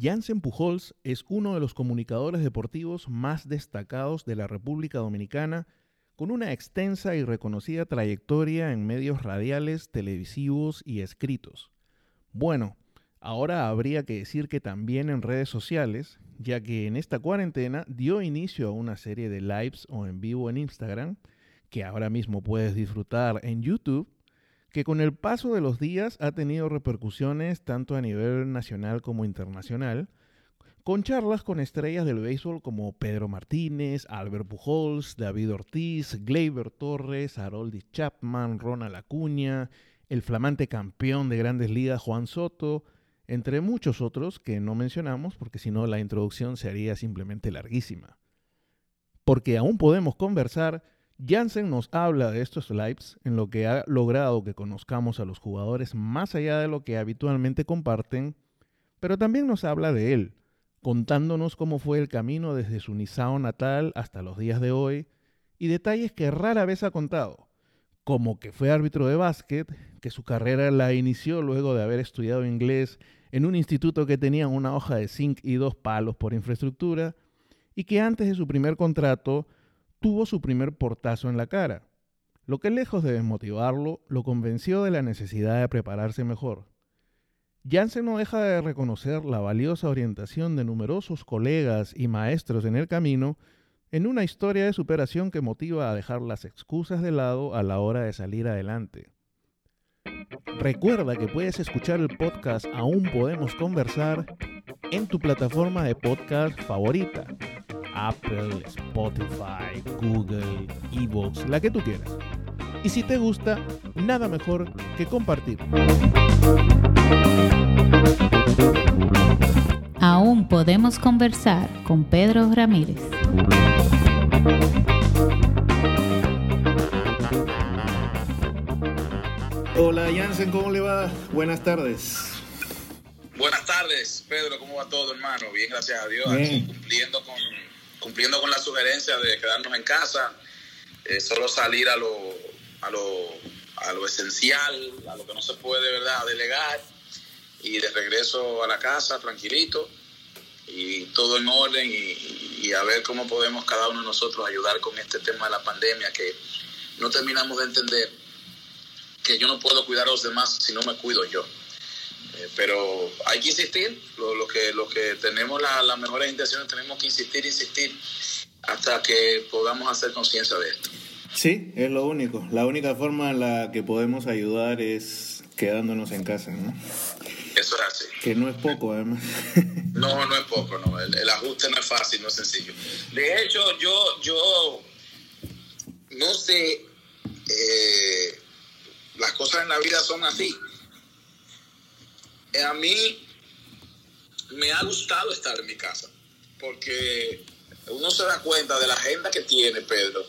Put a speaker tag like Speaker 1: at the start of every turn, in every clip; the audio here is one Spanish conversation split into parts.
Speaker 1: Jansen Pujols es uno de los comunicadores deportivos más destacados de la República Dominicana, con una extensa y reconocida trayectoria en medios radiales, televisivos y escritos. Bueno, ahora habría que decir que también en redes sociales, ya que en esta cuarentena dio inicio a una serie de lives o en vivo en Instagram, que ahora mismo puedes disfrutar en YouTube, que con el paso de los días ha tenido repercusiones tanto a nivel nacional como internacional, con charlas con estrellas del béisbol como Pedro Martínez, Albert Pujols, David Ortiz, Gleyber Torres, Harold Chapman, Ronald Acuña, el flamante campeón de grandes ligas Juan Soto, entre muchos otros que no mencionamos porque si no la introducción se haría simplemente larguísima. Porque aún podemos conversar Jansen nos habla de estos lives en lo que ha logrado que conozcamos a los jugadores más allá de lo que habitualmente comparten, pero también nos habla de él, contándonos cómo fue el camino desde su Nisao natal hasta los días de hoy y detalles que rara vez ha contado, como que fue árbitro de básquet, que su carrera la inició luego de haber estudiado inglés en un instituto que tenía una hoja de zinc y dos palos por infraestructura, y que antes de su primer contrato tuvo su primer portazo en la cara, lo que lejos de desmotivarlo, lo convenció de la necesidad de prepararse mejor. Jansen no deja de reconocer la valiosa orientación de numerosos colegas y maestros en el camino en una historia de superación que motiva a dejar las excusas de lado a la hora de salir adelante. Recuerda que puedes escuchar el podcast Aún Podemos Conversar en tu plataforma de podcast favorita Apple, Spotify, Google, Evox, la que tú quieras. Y si te gusta, nada mejor que compartir.
Speaker 2: Aún podemos conversar con Pedro Ramírez.
Speaker 1: Hola Jansen, ¿cómo le va? Buenas tardes.
Speaker 3: Buenas tardes, Pedro, ¿cómo va todo, hermano? Bien, gracias a Dios, aquí cumpliendo con cumpliendo con la sugerencia de quedarnos en casa, eh, solo salir a lo, a, lo, a lo esencial, a lo que no se puede, ¿verdad?, delegar, y de regreso a la casa, tranquilito, y todo en orden, y, a ver cómo podemos cada uno de nosotros ayudar con este tema de la pandemia, que no terminamos de entender que yo no puedo cuidar a los demás si no me cuido yo. Eh, pero hay que insistir, lo, que, lo que tenemos las mejores intenciones, tenemos que insistir, insistir, hasta que podamos hacer conciencia de esto.
Speaker 1: Sí, es lo único. La única forma en la que podemos ayudar es quedándonos en casa, ¿no?
Speaker 3: Eso es así.
Speaker 1: Que no es poco, además.
Speaker 3: No, no es poco, no. El, ajuste no es fácil, no es sencillo. De hecho, yo, yo no sé, eh, las cosas en la vida son así a mí me ha gustado estar en mi casa, porque uno se da cuenta de la agenda que tiene Pedro,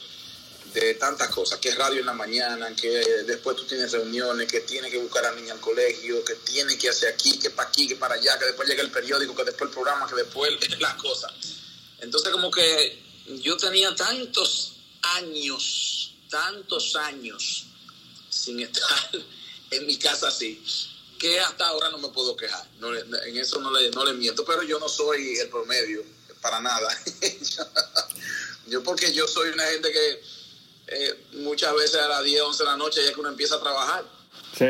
Speaker 3: de tantas cosas, que es radio en la mañana, que después tú tienes reuniones, que tiene que buscar a niña al colegio, que tiene que hacer aquí, que para aquí, que para allá, que después llega el periódico, que después el programa, que después las cosas. Entonces como que yo tenía tantos años, tantos años sin estar en mi casa así, que hasta ahora no me puedo quejar. en eso no le, no le miento, pero yo no soy el promedio, para nada. yo porque yo soy una gente que eh, muchas veces a las 10, 11 de la noche ya que uno empieza a trabajar.
Speaker 1: Sí.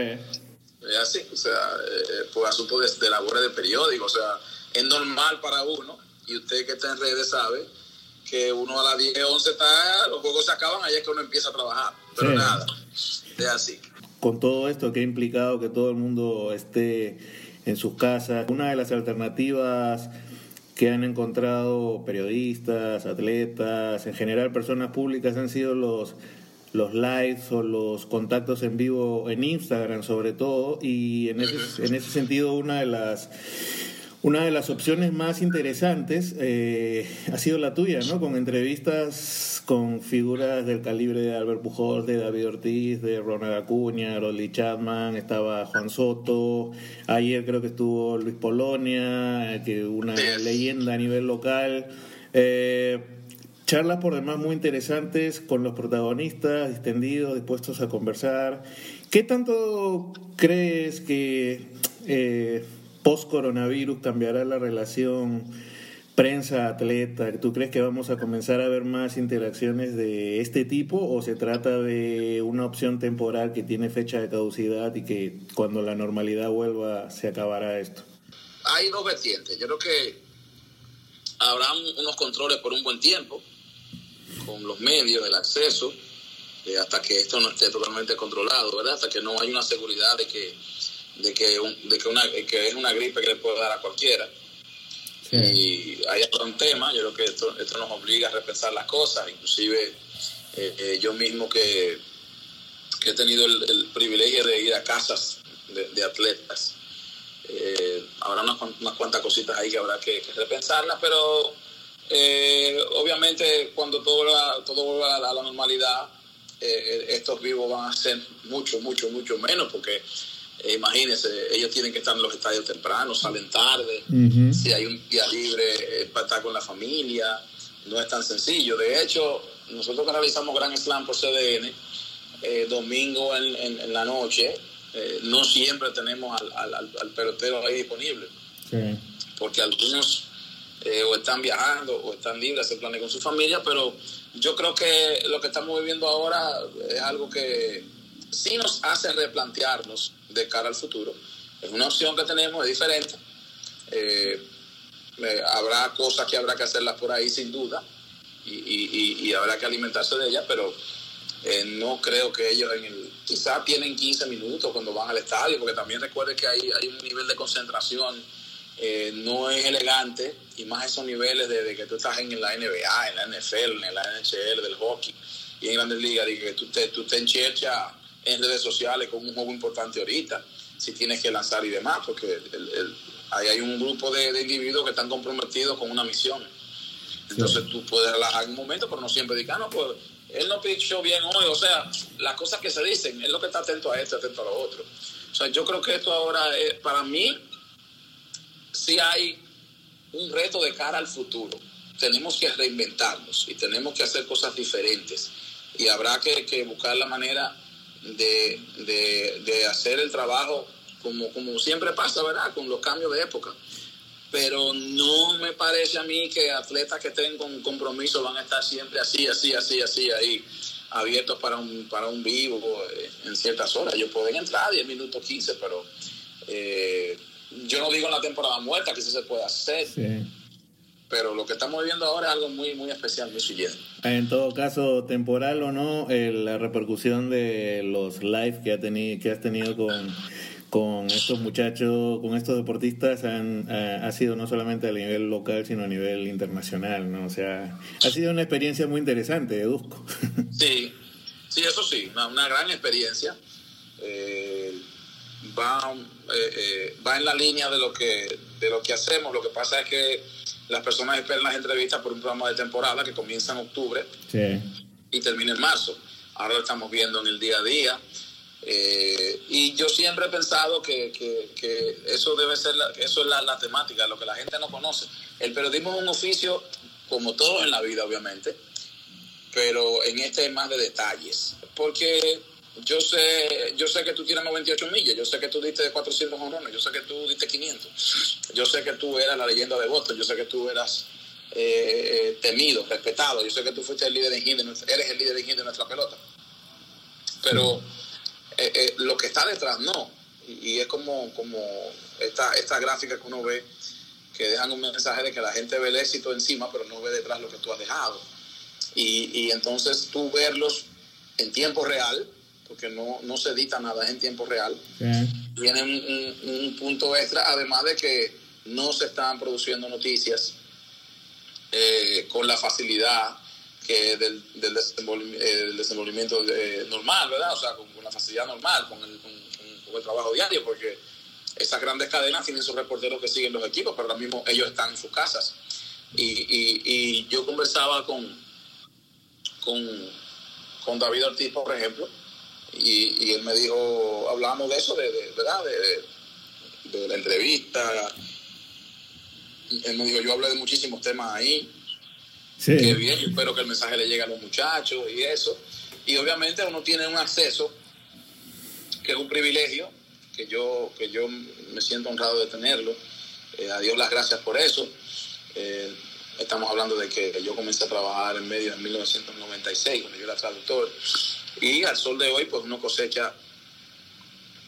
Speaker 3: Es así, o sea, eh, por asunto de, de labores de periódico, o sea, es normal para uno, y usted que está en redes sabe que uno a las 10, 11 está, los juegos se acaban, allá es que uno empieza a trabajar, pero nada, es así
Speaker 1: con todo esto que ha implicado que todo el mundo esté en sus casas. Una de las alternativas que han encontrado periodistas, atletas, en general personas públicas han sido los los lives o los contactos en vivo en Instagram sobre todo y en ese, en ese sentido una de las una de las opciones más interesantes eh, ha sido la tuya, ¿no? Con entrevistas con figuras del calibre de Albert Pujol, de David Ortiz, de Ronald Acuña, Rolly Chapman, estaba Juan Soto, ayer creo que estuvo Luis Polonia, que una leyenda a nivel local. Eh, charlas por demás muy interesantes con los protagonistas, extendidos, dispuestos a conversar. ¿Qué tanto crees que... Eh, post-coronavirus cambiará la relación prensa-atleta? ¿Tú crees que vamos a comenzar a ver más interacciones de este tipo o se trata de una opción temporal que tiene fecha de caducidad y que cuando la normalidad vuelva se acabará esto?
Speaker 3: Hay dos vertientes. Yo creo que habrá unos controles por un buen tiempo con los medios, el acceso, eh, hasta que esto no esté totalmente controlado, ¿verdad? Hasta que no haya una seguridad de que, de que, de que, una, que es una gripe que le puede dar a cualquiera. Y hay un tema, yo creo que esto, esto nos obliga a repensar las cosas, inclusive eh, eh, yo mismo que, he tenido el, privilegio de ir a casas de, atletas. habrá unas, unas, cuantas cositas ahí que habrá que, que repensarlas, pero obviamente cuando todo, todo vuelva a la normalidad, eh, estos vivos van a ser mucho, mucho, mucho menos, porque eh, imagínense, ellos tienen que estar en los estadios temprano, salen tarde, si hay un día libre eh, para estar con la familia, no es tan sencillo. De hecho, nosotros que realizamos Gran Slam por CDN, domingo en, la noche, no siempre tenemos al, pelotero ahí disponible, porque algunos o están viajando o están libres, se planean con su familia, pero yo creo que lo que estamos viviendo ahora es algo que sí nos hace replantearnos de cara al futuro. Es una opción que tenemos, es diferente. Eh, eh, habrá cosas que habrá que hacerlas por ahí sin duda y, habrá que alimentarse de ellas, pero eh, no creo que ellos en el, quizás tienen 15 minutos cuando van al estadio, porque también recuerde que hay, un nivel de concentración eh, no es elegante, y más esos niveles de, que tú estás en la NBA, en la NFL, en la NHL, del hockey y en grandes ligas, de que tú te, tú te encherchas en redes sociales con un juego importante ahorita, si tienes que lanzar y demás, porque ahí hay un grupo de, individuos que están comprometidos con una misión. Entonces tú puedes relajar en un momento, pero no siempre digas, ah, no, pues él no pichó bien hoy, o sea, las cosas que se dicen, es lo que está atento a esto, atento a lo otro. O sea, yo creo que esto ahora, es, para mí, si hay un reto de cara al futuro. Tenemos que reinventarnos y tenemos que hacer cosas diferentes. Y habrá que, buscar la manera de, hacer el trabajo como, como siempre pasa, ¿verdad? Con los cambios de época. Pero no me parece a mí que atletas que estén con compromiso van a estar siempre así, así, así, así, ahí, abiertos para un, para un vivo eh, en ciertas horas. Ellos pueden entrar 10 minutos, 15, pero... Eh, yo no digo en la temporada muerta que sí se puede hacer. Pero lo que estamos viviendo ahora es algo muy, muy especial, muy siguiente.
Speaker 1: En todo caso, temporal o no, la repercusión de los live que, ha tenido, que has tenido con, con estos muchachos, con estos deportistas, han, ha, sido no solamente a nivel local, sino a nivel internacional, ¿no? O sea, ha sido una experiencia muy interesante, Edusco.
Speaker 3: Sí, sí, eso sí, una, una gran experiencia. Eh, va, eh, eh, va en la línea de lo, que, de lo que hacemos. Lo que pasa es que las personas esperan las entrevistas por un programa de temporada que comienza en octubre y termina en marzo. Ahora lo estamos viendo en el día a día. Eh, y yo siempre he pensado que, que, eso debe ser, eso es la, la, temática, lo que la gente no conoce. El periodismo es un oficio, como todo en la vida, obviamente, pero en este hay más de detalles. Porque yo sé, yo sé que tú tienes 98 millas, yo sé que tú diste 400 honrones, yo sé que tú diste 500, yo sé que tú eras la leyenda de Boston, yo sé que tú eras eh, temido, respetado, yo sé que tú fuiste el líder de hit, eres el líder de hit de nuestra pelota. Pero eh, eh, lo que está detrás no, y, es como, como esta, esta gráfica que uno ve que dejan un mensaje de que la gente ve el éxito encima, pero no ve detrás lo que tú has dejado. Y, y entonces tú verlos en tiempo real, porque no, no se edita nada en tiempo real. Tiene un, punto extra, además de que no se están produciendo noticias eh, con la facilidad que del, del, eh, desenvolvimiento normal, ¿verdad? O sea, con, la facilidad normal, con el, con, el trabajo diario, porque esas grandes cadenas tienen sus reporteros que siguen los equipos, pero ahora mismo ellos están en sus casas. Y, y, y yo conversaba con, con, con David Ortiz, por ejemplo, y, él me dijo, hablábamos de eso, de, ¿verdad? De, la entrevista. Él me dijo, yo hablé de muchísimos temas ahí. Sí. Qué bien, yo espero que el mensaje le llegue a los muchachos y eso. Y obviamente uno tiene un acceso, que es un privilegio, que yo, que yo me siento honrado de tenerlo. Eh, a Dios las gracias por eso. Eh, estamos hablando de que yo comencé a trabajar en medio en 1996, cuando yo era traductor. Y al sol de hoy, pues uno cosecha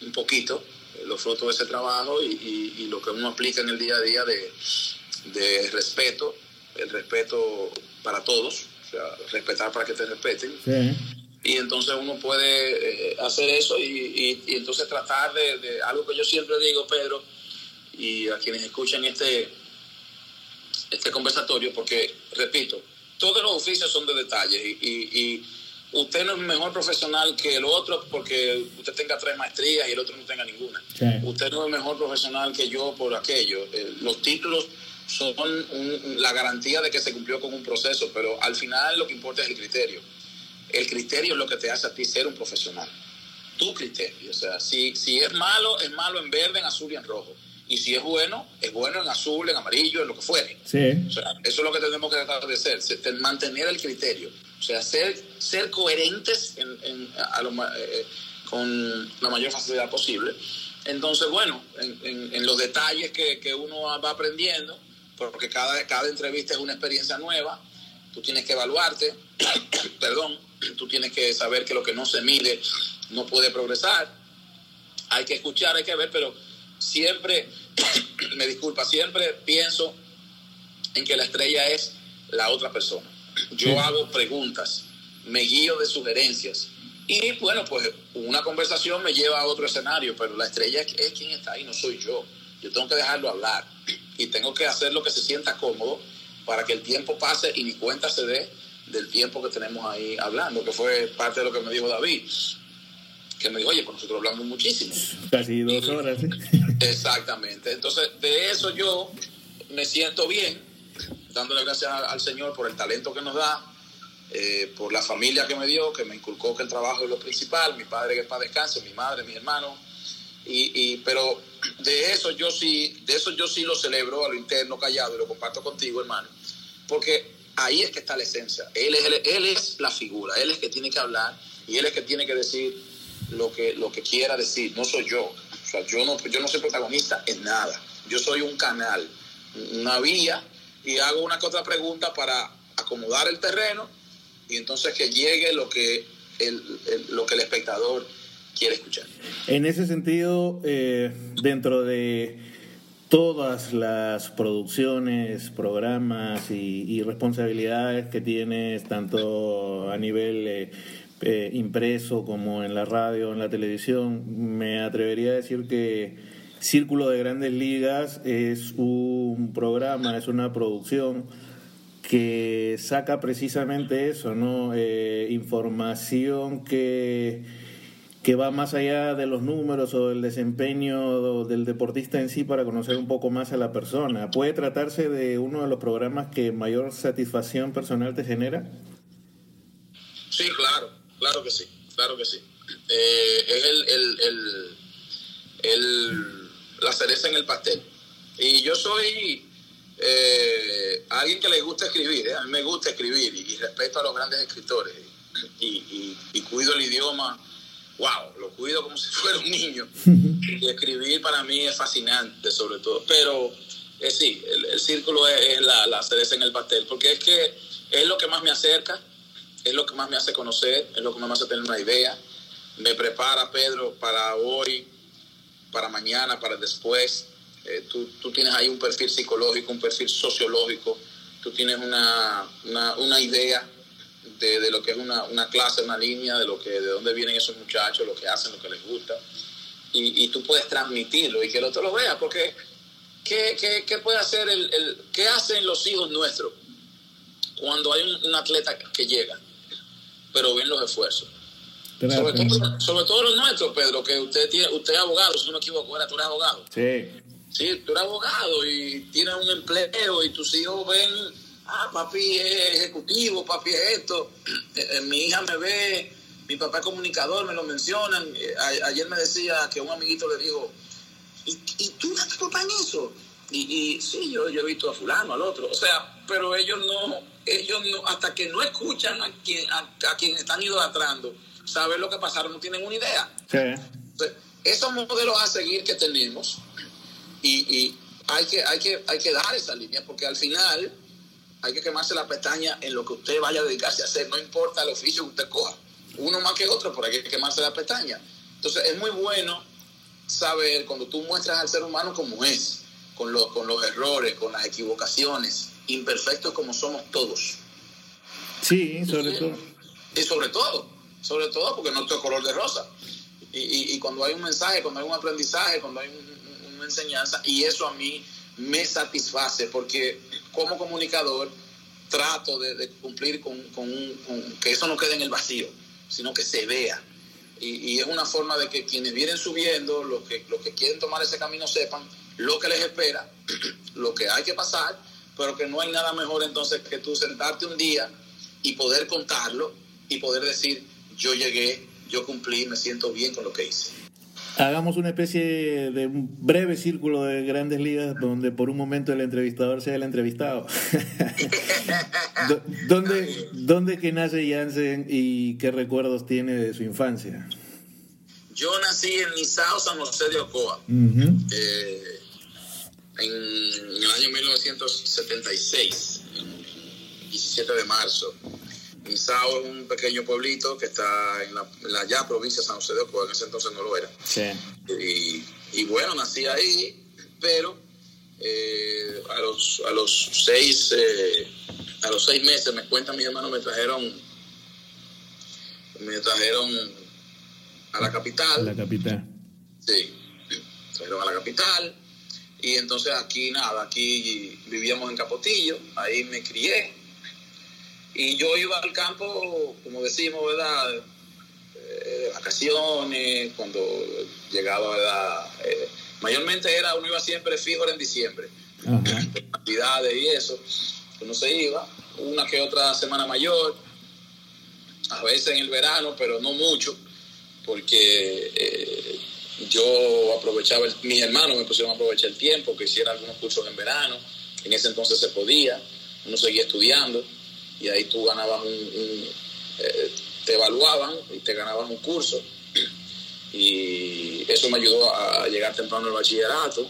Speaker 3: un poquito los frutos de ese trabajo y, lo que uno aplica en el día a día de, de respeto, el respeto para todos, o sea, respetar para que te respeten. Y entonces uno puede eh, hacer eso y, y, entonces tratar de, algo que yo siempre digo, Pedro, y a quienes escuchan este, este conversatorio, porque, repito, todos los oficios son de detalles y, usted no es mejor profesional que el otro porque usted tenga tres maestrías y el otro no tenga ninguna. Usted no es mejor profesional que yo por aquello. Eh, los títulos son la garantía de que se cumplió con un proceso, pero al final lo que importa es el criterio. El criterio es lo que te hace a ti ser un profesional. Tu criterio. O sea, si, si es malo, es malo en verde, en azul y en rojo. Y si es bueno, es bueno en azul, en amarillo, en lo que fuere.
Speaker 1: Sí.
Speaker 3: O sea, eso es lo que tenemos que tratar de hacer, mantener el criterio. O sea, ser, ser coherentes en, en, eh, con la mayor facilidad posible. Entonces, bueno, en, en los detalles que, que, uno va aprendiendo, porque cada, cada entrevista es una experiencia nueva, tú tienes que evaluarte, perdón, tú tienes que saber que lo que no se mide no puede progresar. Hay que escuchar, hay que ver, pero siempre, me disculpa, siempre pienso en que la estrella es la otra persona. Yo hago preguntas, me guío de sugerencias. Y bueno, pues una conversación me lleva a otro escenario, pero la estrella es quien está ahí, no soy yo. Yo tengo que dejarlo hablar y tengo que hacer lo que se sienta cómodo para que el tiempo pase y ni cuenta se dé del tiempo que tenemos ahí hablando, que fue parte de lo que me dijo David, que me dijo, oye, pues nosotros hablamos muchísimo.
Speaker 1: Casi dos horas.
Speaker 3: Exactamente. Entonces, de eso yo me siento bien, dándole gracias al Señor por el talento que nos da, eh, por la familia que me dio, que me inculcó que el trabajo es lo principal, mi padre que para descanse, mi madre, mi hermano, y, y, pero de eso yo sí, de eso yo sí lo celebro a lo interno callado y lo comparto contigo, hermano, porque ahí es que está la esencia. Él es, él es la figura, él es que tiene que hablar y él es que tiene que decir lo que, lo que quiera decir, no soy yo. O sea, yo no, yo no soy protagonista en nada. Yo soy un canal, una vía y hago una que otra pregunta para acomodar el terreno y entonces que llegue lo que el, lo que el espectador quiere escuchar.
Speaker 1: En ese sentido, eh, dentro de todas las producciones, programas y, responsabilidades que tienes, tanto a nivel eh, eh, impreso como en la radio, en la televisión, me atrevería a decir que Círculo de Grandes Ligas es un programa, es una producción que saca precisamente eso, ¿no? información que que va más allá de los números o del desempeño del deportista en sí para conocer un poco más a la persona. ¿Puede tratarse de uno de los programas que mayor satisfacción personal te genera?
Speaker 3: Sí, claro, claro que sí, claro que sí. Eh, es el, el, el, la cereza en el pastel. Y yo soy eh, alguien que le gusta escribir, ¿eh? a mí me gusta escribir y, respeto a los grandes escritores y, y cuido el idioma wow, lo cuido como si fuera un niño. y escribir para mí es fascinante, sobre todo. Pero eh, sí, el, círculo es, la, la, cereza en el pastel, porque es que es lo que más me acerca, es lo que más me hace conocer, es lo que más me hace tener una idea. Me prepara, Pedro, para hoy, para mañana, para después. Eh, tú, tú, tienes ahí un perfil psicológico, un perfil sociológico, tú tienes una, una, una idea de, lo que es una, una, clase, una línea, de lo que, de dónde vienen esos muchachos, lo que hacen, lo que les gusta, y, y tú puedes transmitirlo y que el otro lo vea, porque ¿qué, qué, qué puede hacer el, el, qué hacen los hijos nuestros cuando hay un, atleta que llega, pero ven los esfuerzos? Sobre todo, sobre todo, los nuestros, Pedro, que usted tiene, usted es abogado, si no me equivoco, tú eres abogado.
Speaker 1: Sí.
Speaker 3: Sí, tú eres abogado y tienes un empleo y tus hijos ven ah, papi es ejecutivo, papi es esto, eh, eh, mi hija me ve, mi papá es comunicador, me lo mencionan. Eh, ayer me decía que un amiguito le dijo, ¿y, y tú das tu papá en eso? Y, y sí, yo, yo he visto a fulano, al otro. O sea, pero ellos no, ellos no, hasta que no escuchan a quien, a, quien están idolatrando, saber lo que pasaron, no tienen una idea.
Speaker 1: Sí.
Speaker 3: esos modelos a seguir que tenemos y, hay, que, hay, que, hay que dar esa línea porque al final hay que quemarse la pestaña en lo que usted vaya a dedicarse a hacer, no importa el oficio que usted coja, uno más que otro, pero hay que quemarse la pestaña. Entonces es muy bueno saber cuando tú muestras al ser humano como es, con los, con los errores, con las equivocaciones, imperfectos como somos todos.
Speaker 1: Sí, sobre todo.
Speaker 3: Y sobre todo, sobre todo porque no es color de rosa. Y, y, cuando hay un mensaje, cuando hay un aprendizaje, cuando hay una enseñanza, y eso a mí me satisface porque como comunicador trato de, cumplir con, con, que eso no quede en el vacío, sino que se vea. Y, y, es una forma de que quienes vienen subiendo, los que, los que quieren tomar ese camino sepan lo que les espera, lo que hay que pasar, pero que no hay nada mejor entonces que tú sentarte un día y poder contarlo y poder decir, yo llegué, yo cumplí, me siento bien con lo que hice.
Speaker 1: Hagamos una especie de un breve círculo de grandes ligas donde por un momento el entrevistador sea el entrevistado. ¿Dónde, ¿Dónde que nace Jansen y qué recuerdos tiene de su infancia?
Speaker 3: Yo nací en Nizao, San José de Ocoa, eh, en, en, el año 1976, el 17 de marzo. Misao es un pequeño pueblito que está en la, ya provincia de San José de Ocoa, en ese entonces no lo era. Y, bueno, nací ahí, pero eh, a, los, a, los seis, eh, a los seis meses, me cuentan mis hermanos, me trajeron, me trajeron a la capital.
Speaker 1: la capital.
Speaker 3: Sí, trajeron a la capital. Y entonces aquí nada, aquí vivíamos en Capotillo, ahí me crié y yo iba al campo, como decimos, ¿verdad? Eh, vacaciones, cuando llegaba, ¿verdad? Eh, mayormente era, uno iba siempre fijo en diciembre, actividades y eso, uno se iba, una que otra semana mayor, a veces en el verano, pero no mucho, porque eh, yo aprovechaba, mis hermanos me pusieron a aprovechar el tiempo, que hiciera algunos cursos en verano, en ese entonces se podía, uno seguía estudiando y ahí tú ganabas un, eh, te evaluaban y te ganabas un curso y eso me ayudó a llegar temprano al bachillerato.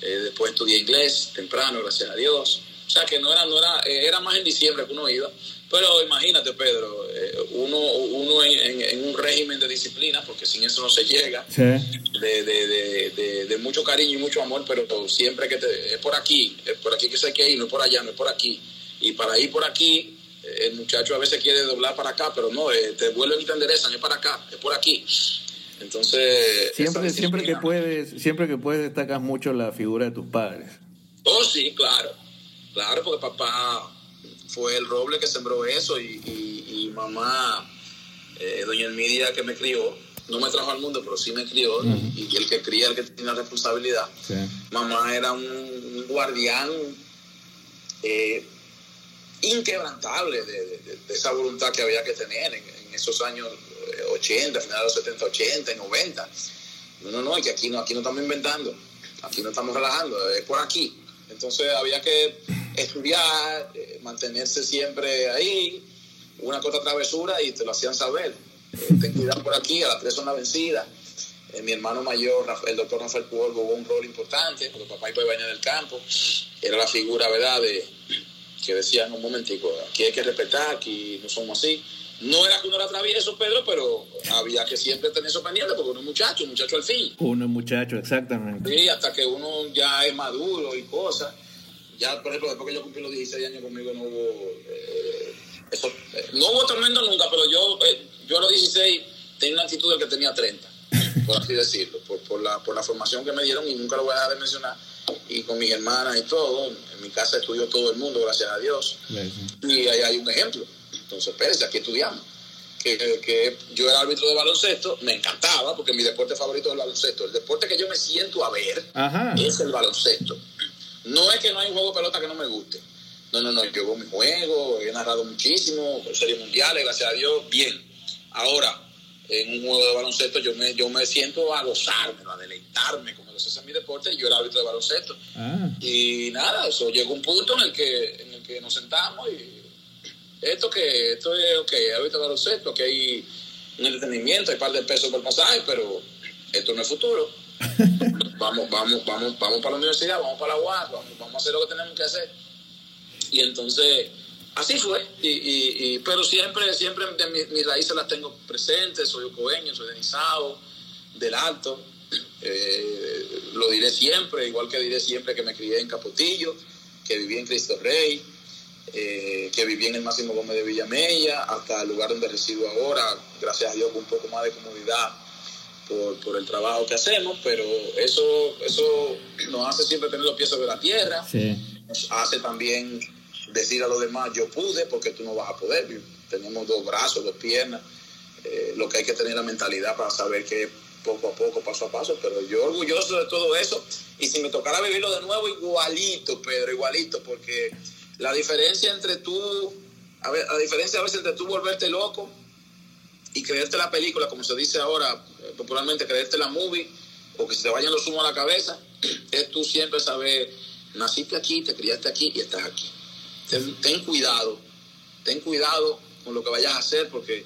Speaker 3: Eh, después estudié inglés temprano, gracias a Dios. O sea que no era, no era, eh, era más en diciembre que uno iba. Pero imagínate, Pedro, uno, uno en, un régimen de disciplina, porque sin eso no se llega, de, de, de, de, mucho cariño y mucho amor, pero siempre que te, es por aquí, es por aquí que se hay que ir, no es por allá, no es por aquí y para ir por aquí, eh, el muchacho a veces quiere doblar para acá, pero no, eh, te vuelven y te enderezan, es para acá, es por aquí. Entonces...
Speaker 1: Siempre, siempre que puedes, siempre que puedes destacas mucho la figura de tus padres.
Speaker 3: Oh, sí, claro. Claro, porque papá fue el roble que sembró eso y, y, mamá, eh, doña Elmidia que me crió, no me trajo al mundo, pero sí me crió, y, el que cría el que tiene la responsabilidad. Mamá era un guardián eh, inquebrantable de, esa voluntad que había que tener en, esos años 80, eh, finales de los 70, 80 y 90. No, no, no, es que aquí no, aquí no estamos inventando, aquí no estamos relajando, es por aquí. Entonces había que estudiar, eh, mantenerse siempre ahí, una cosa travesura y te lo hacían saber. Eh, ten cuidado por aquí, a las tres son la vencida. mi hermano mayor, el doctor Rafael Pujol, jugó un rol importante, porque papá iba a bañar del campo, era la figura, ¿verdad?, de, que decían un momentico, aquí hay que respetar, aquí no somos así. No era que uno era travieso, Pedro, pero había que siempre tener eso pendiente porque uno es muchacho, un muchacho al fin.
Speaker 1: Uno es muchacho, exactamente.
Speaker 3: Sí, hasta que uno ya es maduro y cosas. Ya, por ejemplo, después que yo cumplí los 16 años conmigo, no hubo. Eh, eso, eh, no hubo tormento nunca, pero yo, eh, yo a los 16 tenía una actitud de que tenía 30, por así decirlo, por, por, la, por la formación que me dieron y nunca lo voy a dejar de mencionar y con mis hermanas y todo. En mi casa estudió todo el mundo, gracias a Dios. Y ahí hay un ejemplo. Entonces, espérense, aquí estudiamos. Que, que, yo era árbitro de baloncesto, me encantaba porque mi deporte favorito es el baloncesto. El deporte que yo me siento a ver es el baloncesto. No es que no hay un juego de pelota que no me guste. No, no, no, yo hago mi juego, he narrado muchísimo, series mundiales, gracias a Dios, bien. Ahora, en un juego de baloncesto yo me, yo me siento a gozarme, a deleitarme, como ese es mi deporte, yo era árbitro de baloncesto. Ah. Y nada, eso llegó un punto en el que, en el que nos sentamos y esto que, esto es, ok, árbitro de baloncesto, que hay un entretenimiento, hay un par de pesos por pasaje, pero esto no es futuro. Vamos, vamos, vamos, vamos para la universidad, vamos para la UAS, vamos, vamos a hacer lo que tenemos que hacer. Y entonces, así fue. Y, y, pero siempre, siempre mis, raíces las tengo presentes. Soy ucoeño, soy de Nizao, del Alto. Eh, lo diré siempre, igual que diré siempre que me crié en Capotillo, que viví en Cristo Rey, eh, que viví en el Máximo Gómez de Villamella, hasta el lugar donde resido ahora, gracias a Dios con un poco más de comodidad por, por, el trabajo que hacemos, pero eso, eso nos hace siempre tener los pies sobre la tierra, nos hace también decir a los demás, yo pude porque tú no vas a poder, tenemos dos brazos, dos piernas, eh, lo que hay que tener la mentalidad para saber que poco a poco, paso a paso, pero yo orgulloso de todo eso. Y si me tocara vivirlo de nuevo, igualito, Pedro, igualito, porque la diferencia entre tú, a ver, la diferencia a veces entre tú volverte loco y creerte la película, como se dice ahora eh, popularmente, creerte la movie, o que se te vayan los humos a la cabeza, es tú siempre saber, naciste aquí, te criaste aquí y estás aquí. Ten, cuidado, ten cuidado con lo que vayas a hacer, porque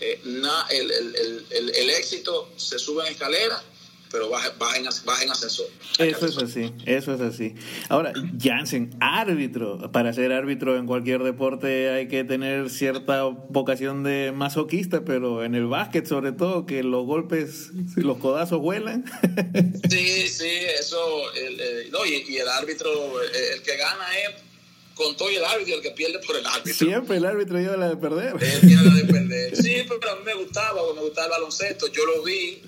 Speaker 3: eh, el, el, el, el, éxito se sube en escalera pero baja, en, ascensor.
Speaker 1: Eso es así, eso es así. Ahora, Jansen, árbitro. Para ser árbitro en cualquier deporte hay que tener cierta vocación de masoquista, pero en el básquet sobre todo, que los golpes, los codazos vuelan.
Speaker 3: Sí, sí, eso. no, y, el árbitro, el que gana es con todo el árbitro y el que pierde por el árbitro.
Speaker 1: Siempre el árbitro lleva la de perder.
Speaker 3: Él lleva la de perder. Sí, pero a mí me gustaba, me gustaba el baloncesto. Yo lo vi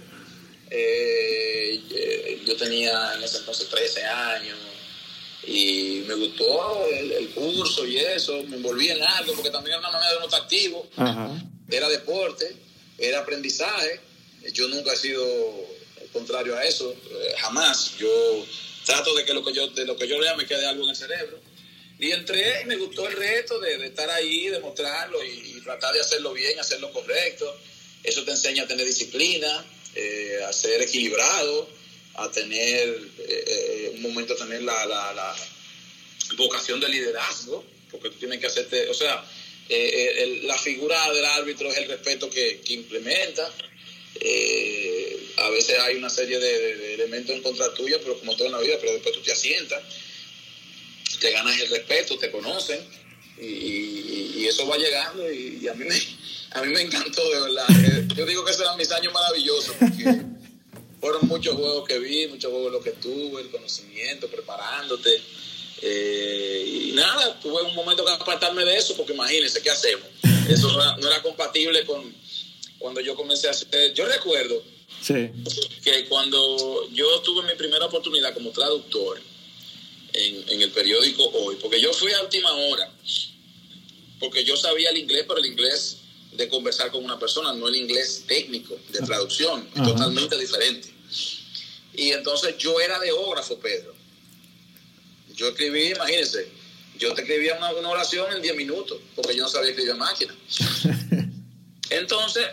Speaker 3: eh, eh, yo tenía en ese entonces 13 años y me gustó el, curso y eso, me envolví en algo porque también era una manera de estar activo, era deporte, era aprendizaje, yo nunca he sido contrario a eso, eh, jamás, yo trato de que lo que yo, de lo que yo lea me quede algo en el cerebro. Y entré y me gustó el reto de, estar ahí, de mostrarlo y, y, tratar de hacerlo bien, hacerlo correcto. Eso te enseña a tener disciplina, eh, a ser equilibrado, a tener eh, eh, un momento tener la, la, vocación de liderazgo, porque tú tienes que hacerte, o sea, la figura del árbitro es el respeto que, implementa. a veces hay una serie de, elementos en contra tuya, pero como todo en la vida, pero después tú te asientas, te ganas el respeto, te conocen, y, eso va llegando, y, y a mí me a mí me encantó, de verdad. Yo digo que eran mis años maravillosos, porque fueron muchos juegos que vi, muchos juegos los que tuve, el conocimiento, preparándote. Eh, y nada, tuve un momento que apartarme de eso, porque imagínense, ¿qué hacemos? Eso no era, compatible con cuando yo comencé a hacer. Yo recuerdo que cuando yo tuve mi primera oportunidad como traductor en, en el periódico Hoy, porque yo fui a última hora, porque yo sabía el inglés, pero el inglés de conversar con una persona, no el inglés técnico de traducción, totalmente diferente. Y entonces yo era deógrafo, Pedro. Yo escribí, imagínense, yo te escribía una, oración en 10 minutos, porque yo no sabía escribir máquina. Entonces,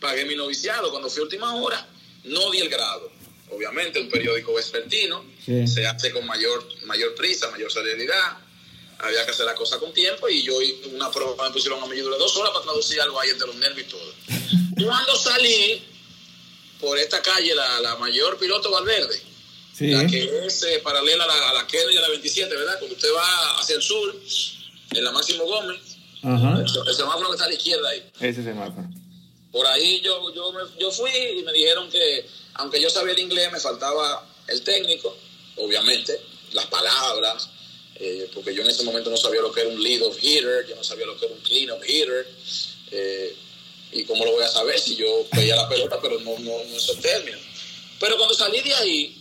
Speaker 3: pagué mi noviciado. Cuando fui a última hora, no di el grado. Obviamente, un periódico vespertino se hace con mayor, mayor prisa, mayor celeridad había que hacer la cosa con tiempo y yo una prueba me pusieron a mí duré dos horas para traducir algo ahí entre los nervios y todo. Cuando salí por esta calle, la, la mayor piloto Valverde, la que es eh, paralela a la, a la Kennedy a la 27, ¿verdad? Cuando usted va hacia el sur, en la Máximo Gómez, el, semáforo que está a la izquierda ahí.
Speaker 1: Ese semáforo.
Speaker 3: Por ahí yo, yo, yo fui y me dijeron que, aunque yo sabía el inglés, me faltaba el técnico, obviamente, las palabras, eh, porque yo en ese momento no sabía lo que era un lead of hitter, yo no sabía lo que era un clean of hitter, eh, y cómo lo voy a saber si yo veía la pelota, pero no, no, no es el término. Pero cuando salí de ahí,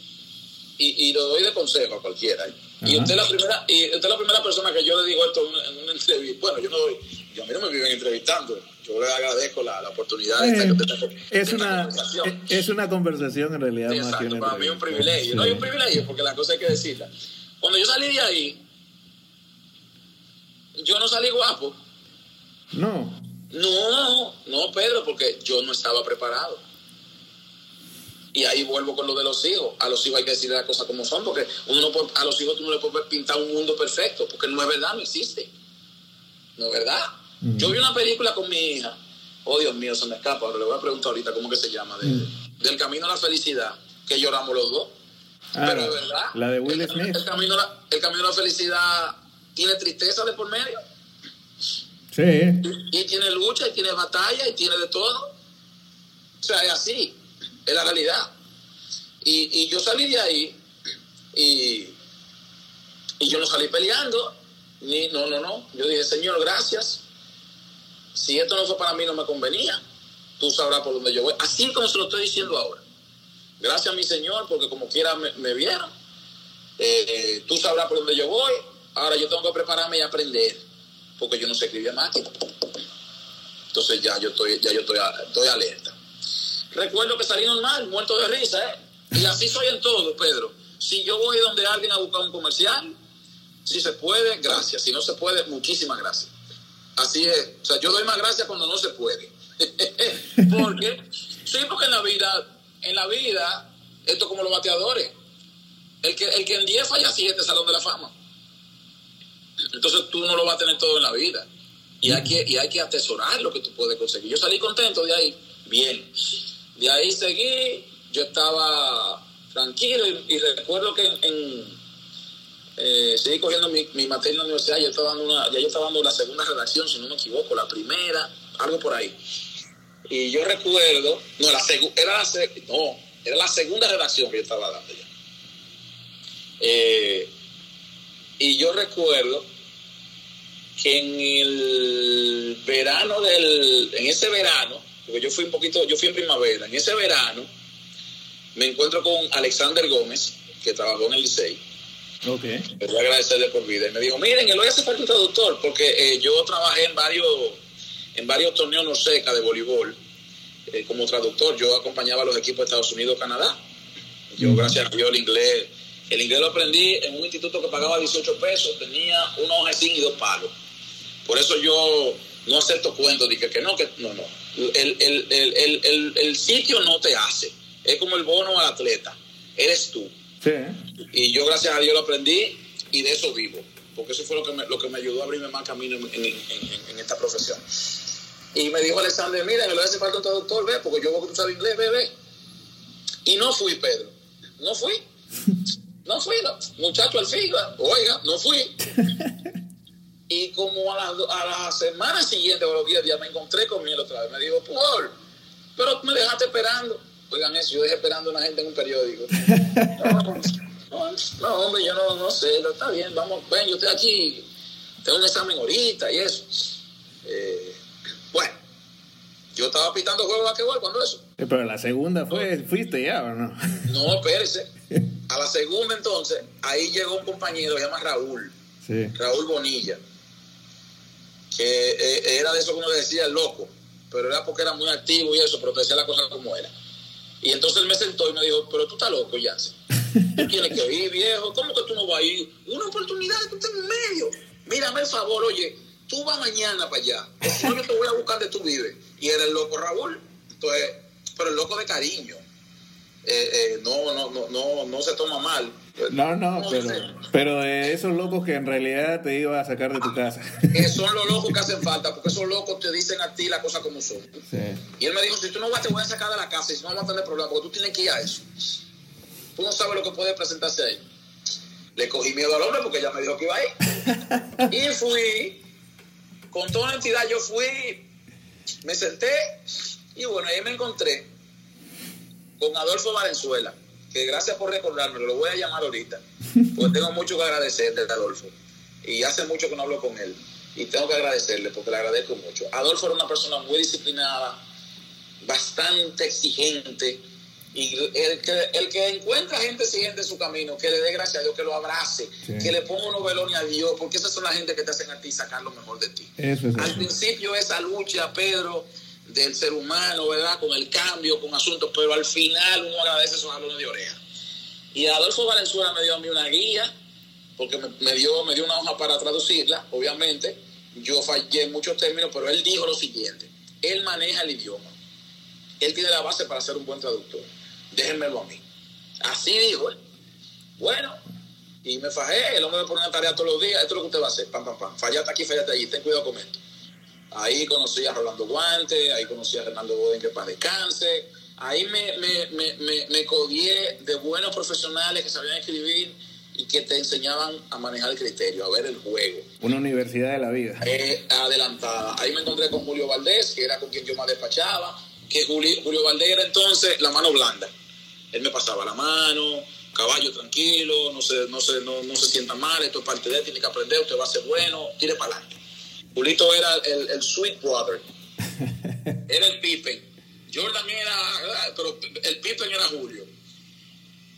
Speaker 3: y, y lo doy de consejo a cualquiera, y usted, es la primera, y usted es la primera persona que yo le digo esto en una, entrevista, bueno, yo no doy, yo a mí no me viven entrevistando, yo le agradezco la, la oportunidad de, esta,
Speaker 1: es una, conversación. Es una conversación en realidad.
Speaker 3: Exacto, para mí es un privilegio, no hay un privilegio porque la cosa hay que decirla. Cuando yo salí de ahí, yo no salí guapo.
Speaker 1: No.
Speaker 3: No, no, Pedro, porque yo no estaba preparado. Y ahí vuelvo con lo de los hijos. A los hijos hay que decirle las cosas como son, porque uno no a los hijos tú no le puedes pintar un mundo perfecto, porque no es verdad, no existe. No es verdad. Yo vi una película con mi hija. Oh, Dios mío, se me escapa. Ahora le voy a preguntar ahorita cómo que se llama. De, del camino a la felicidad, que lloramos los dos.
Speaker 1: Ah,
Speaker 3: Pero de verdad,
Speaker 1: la de Will
Speaker 3: el,
Speaker 1: Smith.
Speaker 3: El camino, a la- el camino a la felicidad tiene tristeza de por medio,
Speaker 1: Sí.
Speaker 3: y tiene lucha, y tiene batalla, y tiene de todo. O sea, es así, es la realidad. Y, y yo salí de ahí, y, y yo no salí peleando, ni, no, no, no. Yo dije, Señor, gracias. Si esto no fue para mí, no me convenía. Tú sabrás por dónde yo voy. Así como se lo estoy diciendo ahora. Gracias a mi Señor, porque como quiera me, vieron. Eh, tú sabrás por dónde yo voy. Ahora yo tengo que prepararme y aprender, porque yo no sé escribir máquina. Entonces ya yo estoy, ya yo estoy, estoy alerta. Recuerdo que salí normal, muerto de risa, ¿eh? Y así soy en todo, Pedro. Si yo voy donde alguien a buscar un comercial, si se puede, gracias. Si no se puede, muchísimas gracias. Así es. O sea, yo doy más gracias cuando no se puede. porque, sí, porque en la vida, en la vida, esto es como los bateadores. El que, el que en 10 falla 7 salón de la fama. Entonces tú no lo vas a tener todo en la vida. Y hay que, y hay que atesorar lo que tú puedes conseguir. Yo salí contento de ahí, bien. De ahí seguí, yo estaba tranquilo y, y recuerdo que en, en, eh, seguí cogiendo mi, mi materia en la universidad, yo estaba dando una, ya yo estaba dando la segunda redacción, si no me equivoco, la primera, algo por ahí. Y yo recuerdo, no, la segu- era la no, era la segunda redacción que yo estaba dando ya. Eh, y yo recuerdo que en el verano del, en ese verano, porque yo fui un poquito, yo fui en primavera, en ese verano me encuentro con Alexander Gómez, que trabajó en el Licey,
Speaker 1: Ok.
Speaker 3: le voy a por vida. Y me dijo, miren, el hoy hace falta un traductor, porque eh, yo trabajé en varios, en varios torneos no seca de voleibol eh, como traductor. Yo acompañaba a los equipos de Estados Unidos, Canadá. Yo, gracias a Dios, el inglés, el inglés lo aprendí en un instituto que pagaba 18 pesos, tenía una hoja zinc y dos palos. Por eso yo no acepto cuentos de que, no, que no, no. El, el, el, el sitio no te hace. Es como el bono al atleta. Eres tú.
Speaker 1: Sí.
Speaker 3: Y yo, gracias a Dios, lo aprendí y de eso vivo. Porque eso fue lo que me, lo que me ayudó a abrirme más camino en, en- en- en esta profesión. Y me dijo Alexander, mira, me lo hace falta un traductor, ve, porque yo voy a cruzar inglés, ve, ve. Y no fui, Pedro. No fui. No fui, no. muchacho al fin, oiga, no fui. Y como a la, a la semana siguiente, o los 10 días, me encontré con él otra vez. Me dijo, Paul, pero me dejaste esperando. Oigan eso, yo dejé esperando a una gente en un periódico. No, no, no, hombre, yo no, no sé, está bien, vamos, ven, yo estoy aquí, tengo un examen ahorita y eso. Eh, bueno, yo estaba pitando juegos de basquetbol cuando eso.
Speaker 1: Eh, Pero la segunda fue, fuiste ya, ¿o no?
Speaker 3: No, espérese. A la segunda entonces, ahí llegó un compañero, se llama Raúl,
Speaker 1: Sí.
Speaker 3: Raúl Bonilla, que eh, era de eso que uno le decía el loco, pero era porque era muy activo y eso, pero te decía la cosa como era. Y entonces él me sentó y me dijo, pero tú estás loco, ya. Tú tienes que ir, viejo. ¿Cómo que tú no vas a ir? Una oportunidad, tú estás en medio. Mírame el favor, oye, tú vas mañana para allá. Si no, yo te voy a buscar de tu vive. Y era el loco Raúl. Entonces, pero el loco de cariño. Eh, eh, no, no, no, no, no se toma mal.
Speaker 1: No, no, pero, pero de esos locos que en realidad te iba a sacar de tu casa.
Speaker 3: Que son los locos que hacen falta, porque esos locos te dicen a ti las cosas como son.
Speaker 1: Sí.
Speaker 3: Y él me dijo, si tú no vas, te voy a sacar de la casa y si no vamos a tener problemas, porque tú tienes que ir a eso. Tú no sabes lo que puede presentarse ahí. Le cogí miedo al hombre porque ella me dijo que iba a ir. y fui, con toda entidad yo fui, me senté y bueno, ahí me encontré con Adolfo Valenzuela, que gracias por recordármelo, lo voy a llamar ahorita, porque tengo mucho que agradecerle a Adolfo. Y hace mucho que no hablo con él. Y tengo que agradecerle porque le agradezco mucho. Adolfo era una persona muy disciplinada, bastante exigente. Y el que, el que encuentra gente exigente en su camino, que le dé gracias a Dios, que lo abrace,
Speaker 1: Sí.
Speaker 3: que le ponga unos velones a Dios, porque esas son las gente que te hacen a ti sacar lo mejor de ti.
Speaker 1: Eso es
Speaker 3: Al principio esa lucha, Pedro, del ser humano, ¿verdad? Con el cambio, con asuntos, pero al final uno agradece esos jalones de oreja. Y Adolfo Valenzuela me dio a mí una guía, porque me, dio, me dio una hoja para traducirla, obviamente. Yo fallé en muchos términos, pero él dijo lo siguiente, él maneja el idioma, él tiene la base para ser un buen traductor, déjenmelo a mí. Así dijo él. Bueno, y me fajé, el hombre me pone una tarea todos los días, esto es lo que usted va a hacer, pam, pam, pam, fallate aquí, fallate allí, ten cuidado con esto. Ahí conocí a Rolando Guante, ahí conocí a Renaldo Boden, que para descanse, ahí me, me, me, me, codié de buenos profesionales que sabían escribir y que te enseñaban a manejar el criterio, a ver el juego.
Speaker 1: Una universidad de la vida.
Speaker 3: Eh, adelantada. Ahí me encontré con Julio Valdés, que era con quien yo más despachaba, que Julio, Julio Valdés era entonces la mano blanda. Él me pasaba la mano, caballo tranquilo, no se, no se, no, no se sienta mal, esto es parte de él, tiene que aprender, usted va a ser bueno, tire para adelante. Julito era el, el sweet brother, era el Pippen. Jordan también era, pero el Pippen era Julio.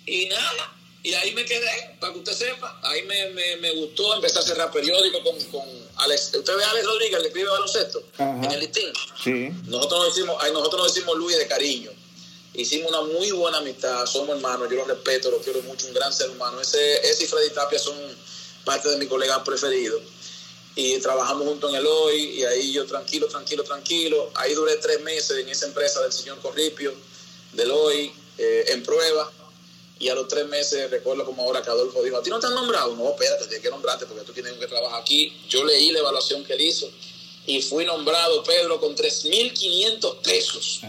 Speaker 3: Y nada, y ahí me quedé, para que usted sepa, ahí me, me, me gustó, empecé a cerrar periódico con, con Alex, usted ve a Alex Rodríguez, el que escribe baloncesto, en el listín.
Speaker 1: Sí.
Speaker 3: Nosotros nos decimos, nosotros nos decimos Luis de cariño. Hicimos una muy buena amistad, somos hermanos, yo lo respeto, lo quiero mucho, un gran ser humano. Ese, ese y Freddy Tapia son parte de mis colegas preferidos y trabajamos juntos en el hoy y ahí yo tranquilo, tranquilo, tranquilo. Ahí duré tres meses en esa empresa del señor Corripio, del hoy, eh, en prueba. Y a los tres meses recuerdo como ahora que Adolfo dijo, ¿a ti no te han nombrado? No, espérate, tienes que nombrarte porque tú tienes que trabajar aquí. Yo leí la evaluación que él hizo y fui nombrado, Pedro, con 3.500 pesos.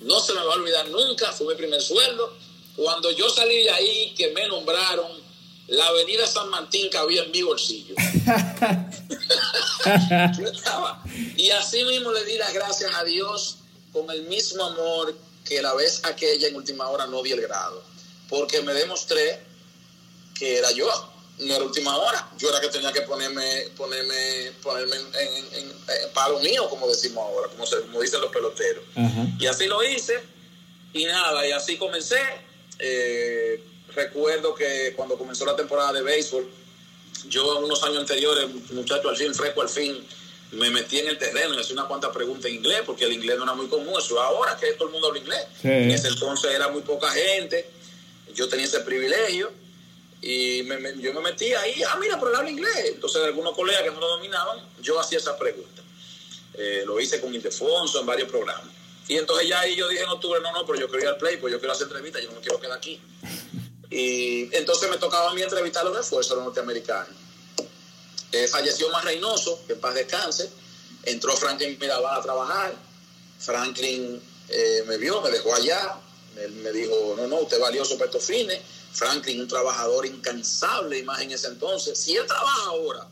Speaker 3: No se me va a olvidar nunca, fue mi primer sueldo. Cuando yo salí de ahí, que me nombraron, la avenida San Martín cabía en mi bolsillo. y así mismo le di las gracias a Dios con el mismo amor que la vez aquella en última hora no di el grado. Porque me demostré que era yo, no era última hora. Yo era que tenía que ponerme, ponerme, ponerme en, palo mío, como decimos ahora, como, se, como dicen los peloteros. Y así lo hice. Y nada, y así comencé. Eh, recuerdo que cuando comenzó la temporada de béisbol, yo unos años anteriores, muchacho al fin, fresco al fin, me metí en el terreno y hacía unas cuantas preguntas en inglés, porque el inglés no era muy común. Eso ahora que todo el mundo habla inglés. En ese entonces era muy poca gente, yo tenía ese privilegio y yo me metí ahí, ah, mira, pero él habla inglés. Entonces, algunos colegas que no lo dominaban, yo hacía esa pregunta. Eh, lo hice con Ildefonso en varios programas. Y entonces ya ahí yo dije en octubre, no, no, pero yo quiero ir al play, pues yo quiero hacer entrevistas, yo no me quiero quedar aquí. Y entonces me tocaba a mí entrevistar a los refuerzos norteamericanos. Eh, falleció más Reynoso, que en paz descanse. Entró Franklin Mirabal a trabajar. Franklin eh, me vio, me dejó allá. Él me dijo, no, no, usted es valioso para estos fines. Franklin, un trabajador incansable, más en ese entonces. Si él trabaja ahora,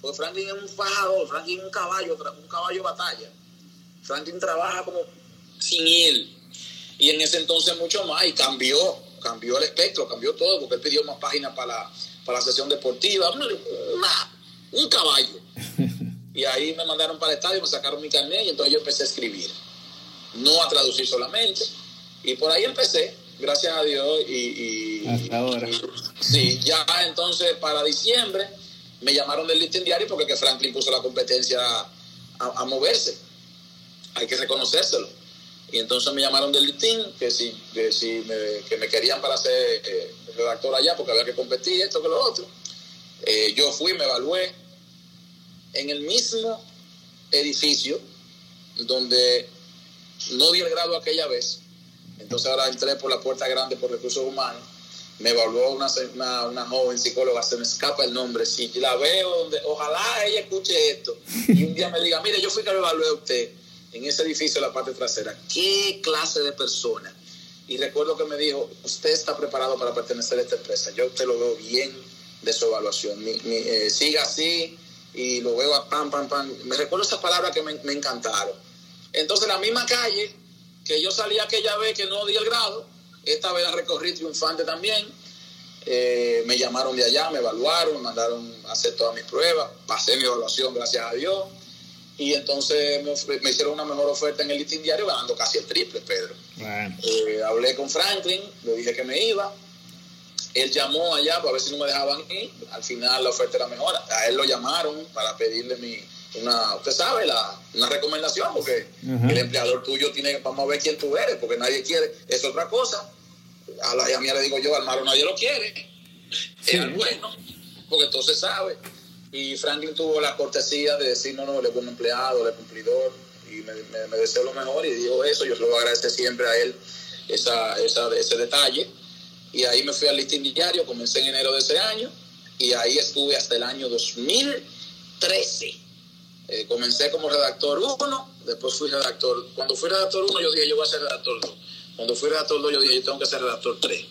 Speaker 3: pues Franklin es un fajador, Franklin es un caballo, un caballo batalla. Franklin trabaja como sin él. Y en ese entonces mucho más, y cambió cambió el espectro, cambió todo, porque él pidió más páginas para la, para la sesión deportiva, un caballo. Y ahí me mandaron para el estadio, me sacaron mi carnet y entonces yo empecé a escribir, no a traducir solamente. Y por ahí empecé, gracias a Dios. Y,
Speaker 1: Hasta ahora.
Speaker 3: sí, ya entonces para diciembre me llamaron del listing diario porque que Franklin puso la competencia a, a moverse. Hay que reconocérselo. Y entonces me llamaron del listín, que si, que si me, que me querían para ser eh, redactor allá, porque había que competir, esto que lo otro. Eh, yo fui, me evalué en el mismo edificio donde no di el grado aquella vez. Entonces ahora entré por la puerta grande por recursos humanos. Me evaluó una, una, una joven psicóloga, se me escapa el nombre. Si la veo, donde, ojalá ella escuche esto y un día me diga, mire, yo fui que lo evalué a usted en ese edificio, la parte trasera, ¿qué clase de persona? Y recuerdo que me dijo, usted está preparado para pertenecer a esta empresa, yo te lo veo bien de su evaluación, eh, siga así y lo veo a pam, pam, pam. Me recuerdo esas palabras que me, encantaron. Entonces la misma calle que yo salí aquella vez que no di el grado, esta vez la recorrí triunfante también. Eh, me llamaron de allá, me evaluaron, me mandaron a hacer todas mis pruebas, pasé mi evaluación, gracias a Dios y entonces me, hicieron una mejor oferta en el listing diario ganando casi el triple, Pedro. Eh, hablé con Franklin, le dije que me iba. Él llamó allá para ver si no me dejaban ir. Al final la oferta era mejor. A él lo llamaron para pedirle mi, una, usted sabe, la, una recomendación, porque el empleador tuyo tiene, vamos a ver quién tú eres, porque nadie quiere. Es otra cosa. A la a mí le digo yo, al malo nadie lo quiere. Es bueno, porque entonces sabe. Y Franklin tuvo la cortesía de decir, no, no, él es buen empleado, él es cumplidor, y me, deseo lo mejor, y dijo eso, yo se lo agradecer siempre a él esa, esa, ese detalle. Y ahí me fui al listing diario, comencé en enero de ese año, y ahí estuve hasta el año 2013. Eh, comencé como redactor 1, después fui redactor, cuando fui redactor 1 yo dije, yo voy a ser redactor 2 Cuando fui redactor 2, yo dije, yo tengo que ser redactor 3.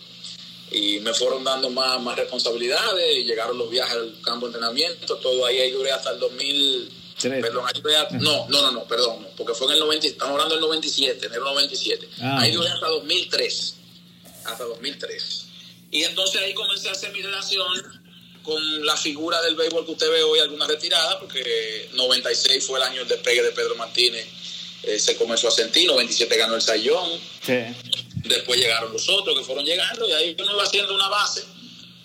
Speaker 3: Y me fueron dando más, más responsabilidades, y llegaron los viajes al campo de entrenamiento, todo ahí, ahí duré hasta el 2000. Perdón, ahí duré, no, no, no, no, perdón, porque fue en el 90, estamos hablando del 97, enero 97. Ah, ahí duré hasta 2003, hasta 2003. Y entonces ahí comencé a hacer mi relación con la figura del béisbol que usted ve hoy, alguna retirada, porque 96 fue el año del despegue de Pedro Martínez, eh, se comenzó a sentir, 97 ganó el Sayón, después llegaron los otros que fueron llegando y ahí uno iba haciendo una base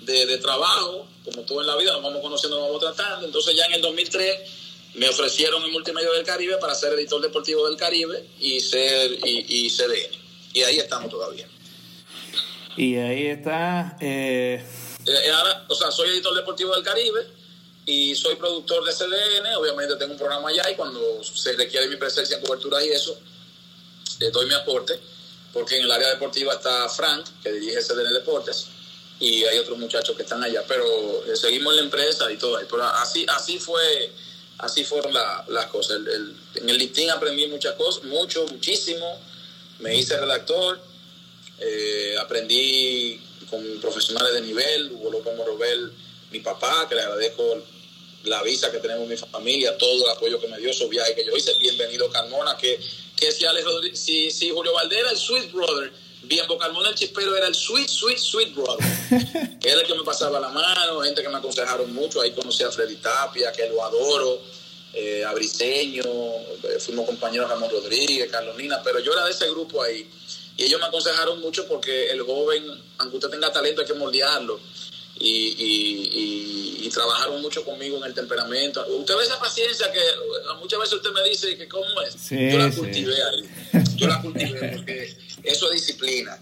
Speaker 3: de, trabajo, como todo en la vida, nos vamos conociendo, nos vamos tratando, entonces ya en el 2003 me ofrecieron en Multimedia del Caribe para ser editor deportivo del Caribe y ser y, y CDN, y ahí estamos todavía.
Speaker 1: Y ahí está... Eh
Speaker 3: eh, ahora, o sea, soy editor deportivo del Caribe y soy productor de CDN. Obviamente tengo un programa allá y cuando se requiere mi presencia en cobertura y eso, eh, doy mi aporte. Porque en el área deportiva está Frank, que dirige CDN Deportes, y hay otros muchachos que están allá. Pero eh, seguimos en la empresa y todo. Así, así fue. Así fueron las cosas. en el listín aprendí muchas cosas, mucho, muchísimo. Me hice redactor, aprendí con profesionales de nivel, Hugo López Morobel, mi papá, que le agradezco la visa que tenemos mi familia, todo el apoyo que me dio, esos viajes que yo hice, bienvenido Carmona, que, que si, si, si Julio Valdera, el Sweet Brother, bien Carmona el chispero era el Sweet, Sweet, Sweet Brother, que era el que me pasaba la mano, gente que me aconsejaron mucho, ahí conocí a Freddy Tapia, que lo adoro, eh, a Briseño, eh, fuimos compañeros Ramón Rodríguez, Carlos Nina, pero yo era de ese grupo ahí. Y ellos me aconsejaron mucho porque el joven, aunque usted tenga talento, hay que moldearlo. Y, trabajaron mucho conmigo en el temperamento. Usted ve esa paciencia que muchas veces usted me dice que cómo es. yo la cultivé ahí. Yo la cultivé porque eso es disciplina.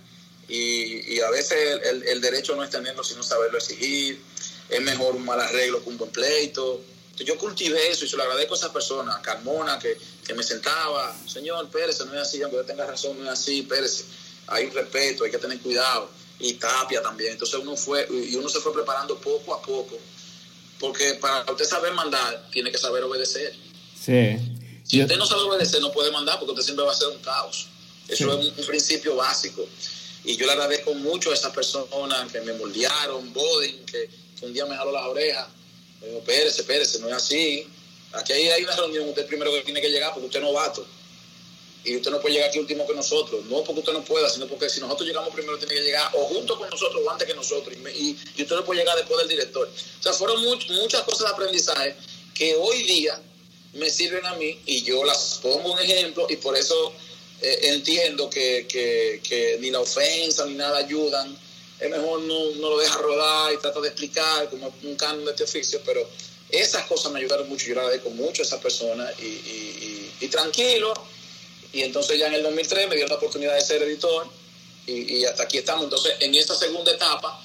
Speaker 3: Y, a veces el, derecho no es tenerlo, sino saberlo exigir. Es mejor un mal arreglo que un buen pleito. Yo cultivé eso y se lo agradezco a esa persona, a Carmona, que, que me sentaba, señor, Pérez, no es así, aunque usted tenga razón, no es así, Pérez, hay un respeto, hay que tener cuidado. Y Tapia también. Entonces uno fue, y uno se fue preparando poco a poco, porque para usted saber mandar, tiene que saber obedecer.
Speaker 1: Sí.
Speaker 3: Si usted no sabe obedecer, no puede mandar, porque usted siempre va a ser un caos. Eso es un, principio básico. Y yo le agradezco mucho a esas personas que me moldearon, Bodin, que, que un día me jaló las orejas me dijo, espérese, espérese, no es así. Aquí hay una reunión, usted primero que tiene que llegar porque usted es novato. Y usted no puede llegar aquí último que nosotros. No porque usted no pueda, sino porque si nosotros llegamos primero, tiene que llegar o junto con nosotros o antes que nosotros. Y, usted no puede llegar después del director. O sea, fueron muchas cosas de aprendizaje que hoy día me sirven a mí y yo las pongo un ejemplo y por eso eh, entiendo que, que, que ni la ofensa ni nada ayudan es mejor no, no lo deja rodar y trata de explicar como un canon de este oficio, pero esas cosas me ayudaron mucho, yo agradezco mucho a esa persona y, y, tranquilo. Y entonces ya en el 2003 me dio la oportunidad de ser editor y, hasta aquí estamos. Entonces en esta segunda etapa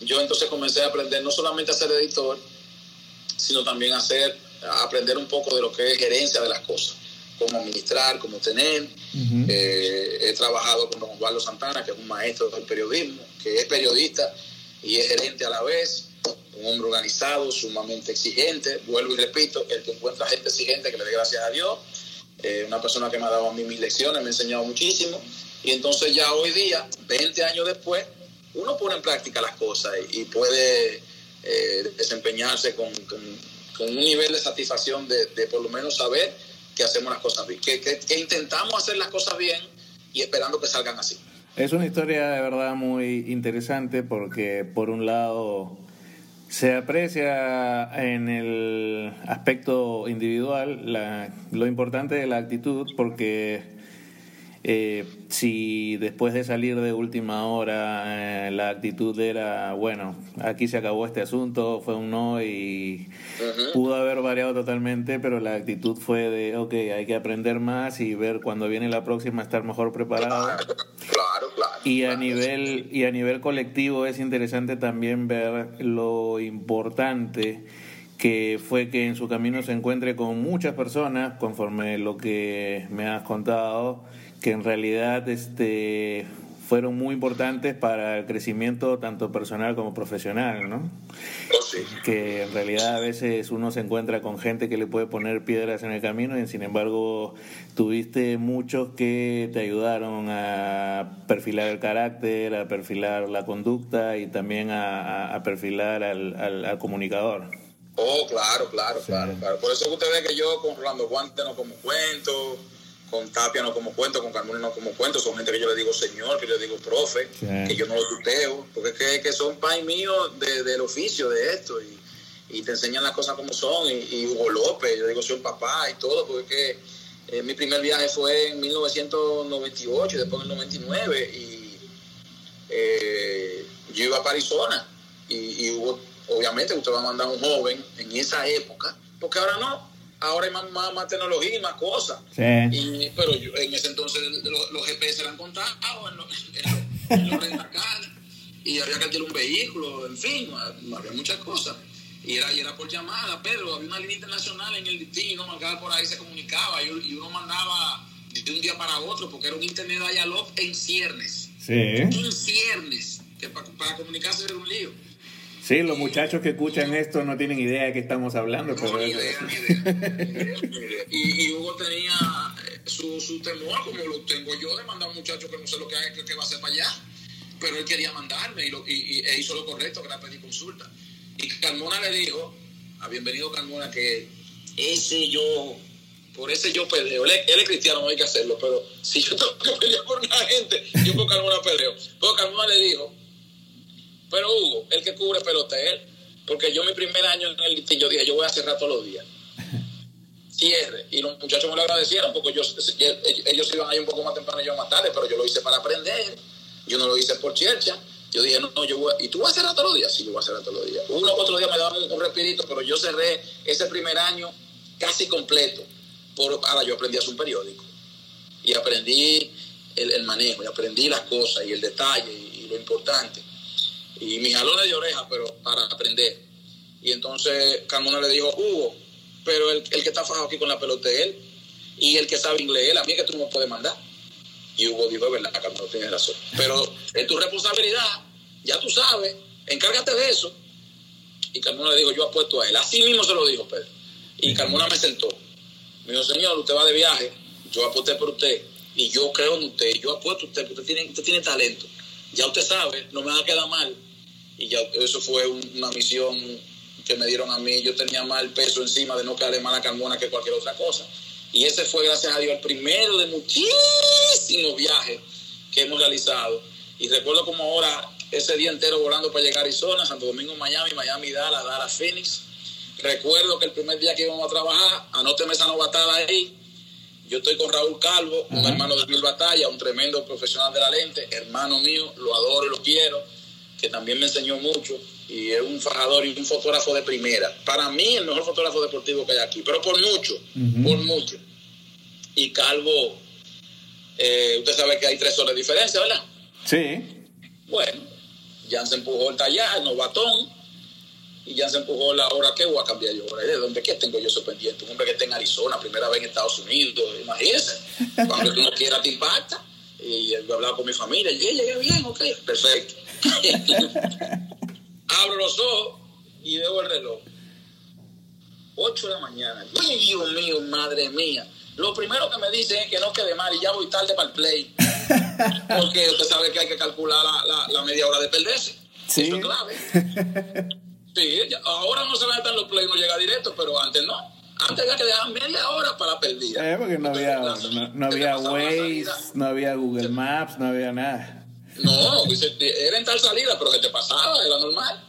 Speaker 3: yo entonces comencé a aprender no solamente a ser editor, sino también a, hacer, a aprender un poco de lo que es gerencia de las cosas cómo administrar, cómo tener. Eh, he trabajado con don Osvaldo Santana, que es un maestro del periodismo, que es periodista y es gerente a la vez, un hombre organizado, sumamente exigente. Vuelvo y repito, el que encuentra gente exigente, que le dé gracias a Dios. Eh, una persona que me ha dado a mí mis lecciones, me ha enseñado muchísimo. Y entonces ya hoy día, 20 años después, uno pone en práctica las cosas y, puede eh, desempeñarse con, un nivel de satisfacción de, de por lo menos saber que hacemos las cosas bien, que, que, intentamos hacer las cosas bien y esperando que salgan así.
Speaker 1: Es una historia de verdad muy interesante porque por un lado se aprecia en el aspecto individual la, lo importante de la actitud porque eh, si después de salir de última hora eh, la actitud era, bueno, aquí se acabó este asunto, fue un no y pudo haber variado totalmente, pero la actitud fue de, ok, hay que aprender más y ver cuando viene la próxima estar mejor preparado.
Speaker 3: Claro, claro.
Speaker 1: Y a nivel y a nivel colectivo es interesante también ver lo importante que fue que en su camino se encuentre con muchas personas, conforme lo que me has contado, que en realidad este, fueron muy importantes para el crecimiento tanto personal como profesional, ¿no?
Speaker 3: Oh, sí.
Speaker 1: Que en realidad a veces uno se encuentra con gente que le puede poner piedras en el camino y sin embargo tuviste muchos que te ayudaron a perfilar el carácter, a perfilar la conducta y también a, a perfilar al, al, al comunicador.
Speaker 3: Oh, claro, claro, claro, claro. Por eso usted ve que yo con Rolando Guante no como cuento, con Tapia no como cuento, con Carmona no como cuento. Son gente que yo le digo señor, que yo le digo profe,
Speaker 1: Sí.
Speaker 3: que yo no lo tuteo, porque es que, que son pais míos de- del oficio de esto y, y te enseñan las cosas como son. Y, y Hugo López, yo digo soy un papá y todo, porque eh, mi primer viaje fue en 1998 y después en el 99 y eh, yo iba para Arizona y, y hubo, obviamente usted va a mandar a un joven en esa época, porque ahora no, ahora hay más, más, más tecnología y más cosas.
Speaker 1: Sí.
Speaker 3: Y, pero yo, en ese entonces los, los GPS eran contados en los, en los, en y había que alquilar un vehículo, en fin, había muchas cosas. Y era, y era por llamada, Pedro, había una línea internacional en el destino, marcaba por ahí, se comunicaba, y, y uno mandaba de un día para otro, porque era un internet dial-up en ciernes.
Speaker 1: Sí.
Speaker 3: En ciernes, que para, para comunicarse era un lío.
Speaker 1: Sí, los muchachos que escuchan esto no tienen idea de qué estamos hablando,
Speaker 3: No,
Speaker 1: pero
Speaker 3: ni idea, ni idea. Ni idea. Y, y Hugo tenía eh, su, su temor, como lo tengo yo, de mandar a un muchacho que no sé lo que, que, que va a hacer para allá. Pero él quería mandarme y, lo, y, y- e hizo lo correcto, que era pedir consulta. Y Carmona le dijo, a bienvenido Carmona, que ese yo, por ese yo peleo. Él, es- él es cristiano, no hay que hacerlo, pero si yo tengo que pelear por una gente, yo por Carmona peleo. Pero Carmona le dijo, pero Hugo, el que cubre pelota es él. Porque yo mi primer año en el listín, yo dije, yo voy a cerrar todos los días. Cierre. Y los muchachos me lo agradecieron porque ellos, ellos iban ahí un poco más temprano y yo más tarde, pero yo lo hice para aprender. Yo no lo hice por chercha. Yo dije, no, no, yo voy a- ¿Y tú vas a cerrar todos los días? Sí, yo voy a cerrar todos los días. Uno otro día me daban un, un respirito, pero yo cerré ese primer año casi completo. Por, ahora yo aprendí a hacer un periódico. Y aprendí el, el manejo, y aprendí las cosas y el detalle y, y lo importante y mis jalones de oreja, pero para aprender. Y entonces Carmona le dijo, Hugo, pero el, el que está fajado aquí con la pelota es él, y el que sabe inglés, él, a mí es que tú no puedes mandar. Y Hugo dijo, es verdad, Carmona, tienes razón. Pero es tu responsabilidad, ya tú sabes, encárgate de eso. Y Carmona le dijo, yo apuesto a él. Así mismo se lo dijo Pedro. Y Carmona me sentó. Me dijo, señor, usted va de viaje, yo aposté por usted, y yo creo en usted, yo apuesto a usted, porque usted tiene, usted tiene talento. Ya usted sabe, no me va a quedar mal. Y ya eso fue un- una misión que me dieron a mí. Yo tenía más peso encima de no quedarle mal a Carmona que cualquier otra cosa. Y ese fue, gracias a Dios, el primero de muchísimos viajes que hemos realizado. Y recuerdo como ahora, ese día entero volando para llegar a Arizona, Santo Domingo, Miami, Miami, Dallas, Dallas, Phoenix. Recuerdo que el primer día que íbamos a trabajar, anóteme esa novatada ahí, yo estoy con Raúl Calvo, un hermano de Mil Batalla, un tremendo profesional de la lente, hermano mío, lo adoro y lo quiero, que también me enseñó mucho y es un fajador y un fotógrafo de primera. Para mí, el mejor fotógrafo deportivo que hay aquí, pero por mucho, por mucho. Y Calvo, eh, usted sabe que hay tres horas de diferencia, ¿verdad?
Speaker 1: Sí.
Speaker 3: Bueno, ya se empujó el tallar, el novatón, y ya se empujó la hora que voy a cambiar yo. ¿De dónde que tengo yo eso pendiente? Un hombre que está en Arizona, primera vez en Estados Unidos, imagínese. Cuando tú no quieras te impacta. Y yo hablaba con mi familia, y "Eh, llegué bien, ok, perfecto. Abro los ojos y veo el reloj. 8 de la mañana. Ay, Dios mío, madre mía. Lo primero que me dicen es que no quede mal y ya voy tarde para el play. Porque usted sabe que hay que calcular la, la- la media hora de perderse.
Speaker 1: Sí.
Speaker 3: Eso es clave. Sí, ahora no se va a estar en los play, no llega directo, pero antes no. Antes había que dejar media hora para perdida.
Speaker 1: Eh, porque no había, no, no había Waze, no había Google Maps, no había nada.
Speaker 3: No, era en tal salida, pero que te pasaba, era normal.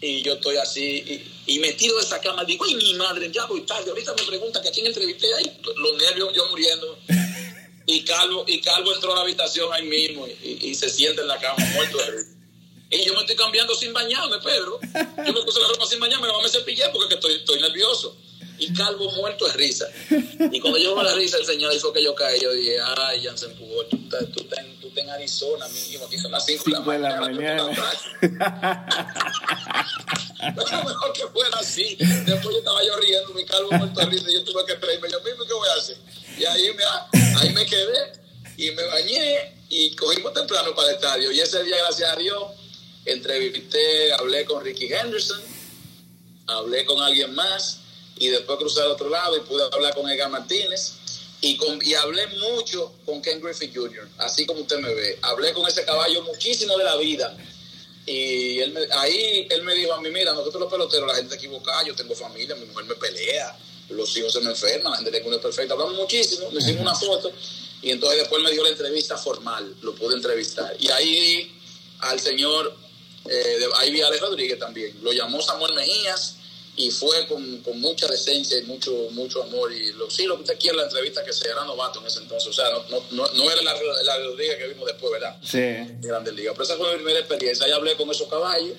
Speaker 3: Y yo estoy así, y, y metido de esa cama, digo, ay, mi madre, ya voy tarde. Ahorita me preguntan que a quién entrevisté ahí, los nervios, yo muriendo. Y Calvo, y Calvo entró a la habitación ahí mismo y, y- y se sienta en la cama, muerto de risa. Y yo me estoy cambiando sin bañarme, Pedro. Yo me puse la ropa sin bañarme, no me cepillé porque que estoy, estoy nervioso. Y Calvo muerto de risa. Y cuando yo la risa, el señor hizo que yo caí. Yo dije, ay, ya se empujó. Tú, estás- tú, estás en- tú estás en Arizona, mi hijo. Aquí son las 5
Speaker 1: Cinco de la mañana.
Speaker 3: Pero mejor que fuera así. Después yo estaba yo riendo, mi calvo muerto de risa, y yo tuve que reírme. Yo mismo, ¿qué voy a hacer? Y ahí me, ahí me quedé. Y me bañé y cogimos temprano para el estadio. Y ese día, gracias a Dios, entrevisté, hablé con Ricky Henderson, hablé con alguien más y después crucé al otro lado y pude hablar con Edgar Martínez. Y, con, y hablé mucho con Ken Griffith Jr., así como usted me ve. Hablé con ese caballo muchísimo de la vida. Y él me, ahí él me dijo a mí, mira, nosotros los peloteros, la gente se equivoca, yo tengo familia, mi mujer me pelea, los hijos se me enferman, la gente de uno es perfecta. Hablamos muchísimo, me hicimos una foto y entonces después me dio la entrevista formal, lo pude entrevistar. Y ahí al señor, eh, ahí vi a Alex Rodríguez también, lo llamó Samuel Mejías y fue con, con, mucha decencia y mucho mucho amor. Y lo, sí, lo que usted quiere la entrevista, que se era novato en ese entonces. O sea, no, no, no era la, la Rodríguez que vimos después, ¿verdad?
Speaker 1: Sí.
Speaker 3: Grande Liga. Pero esa fue mi primera experiencia. Ahí hablé con esos caballos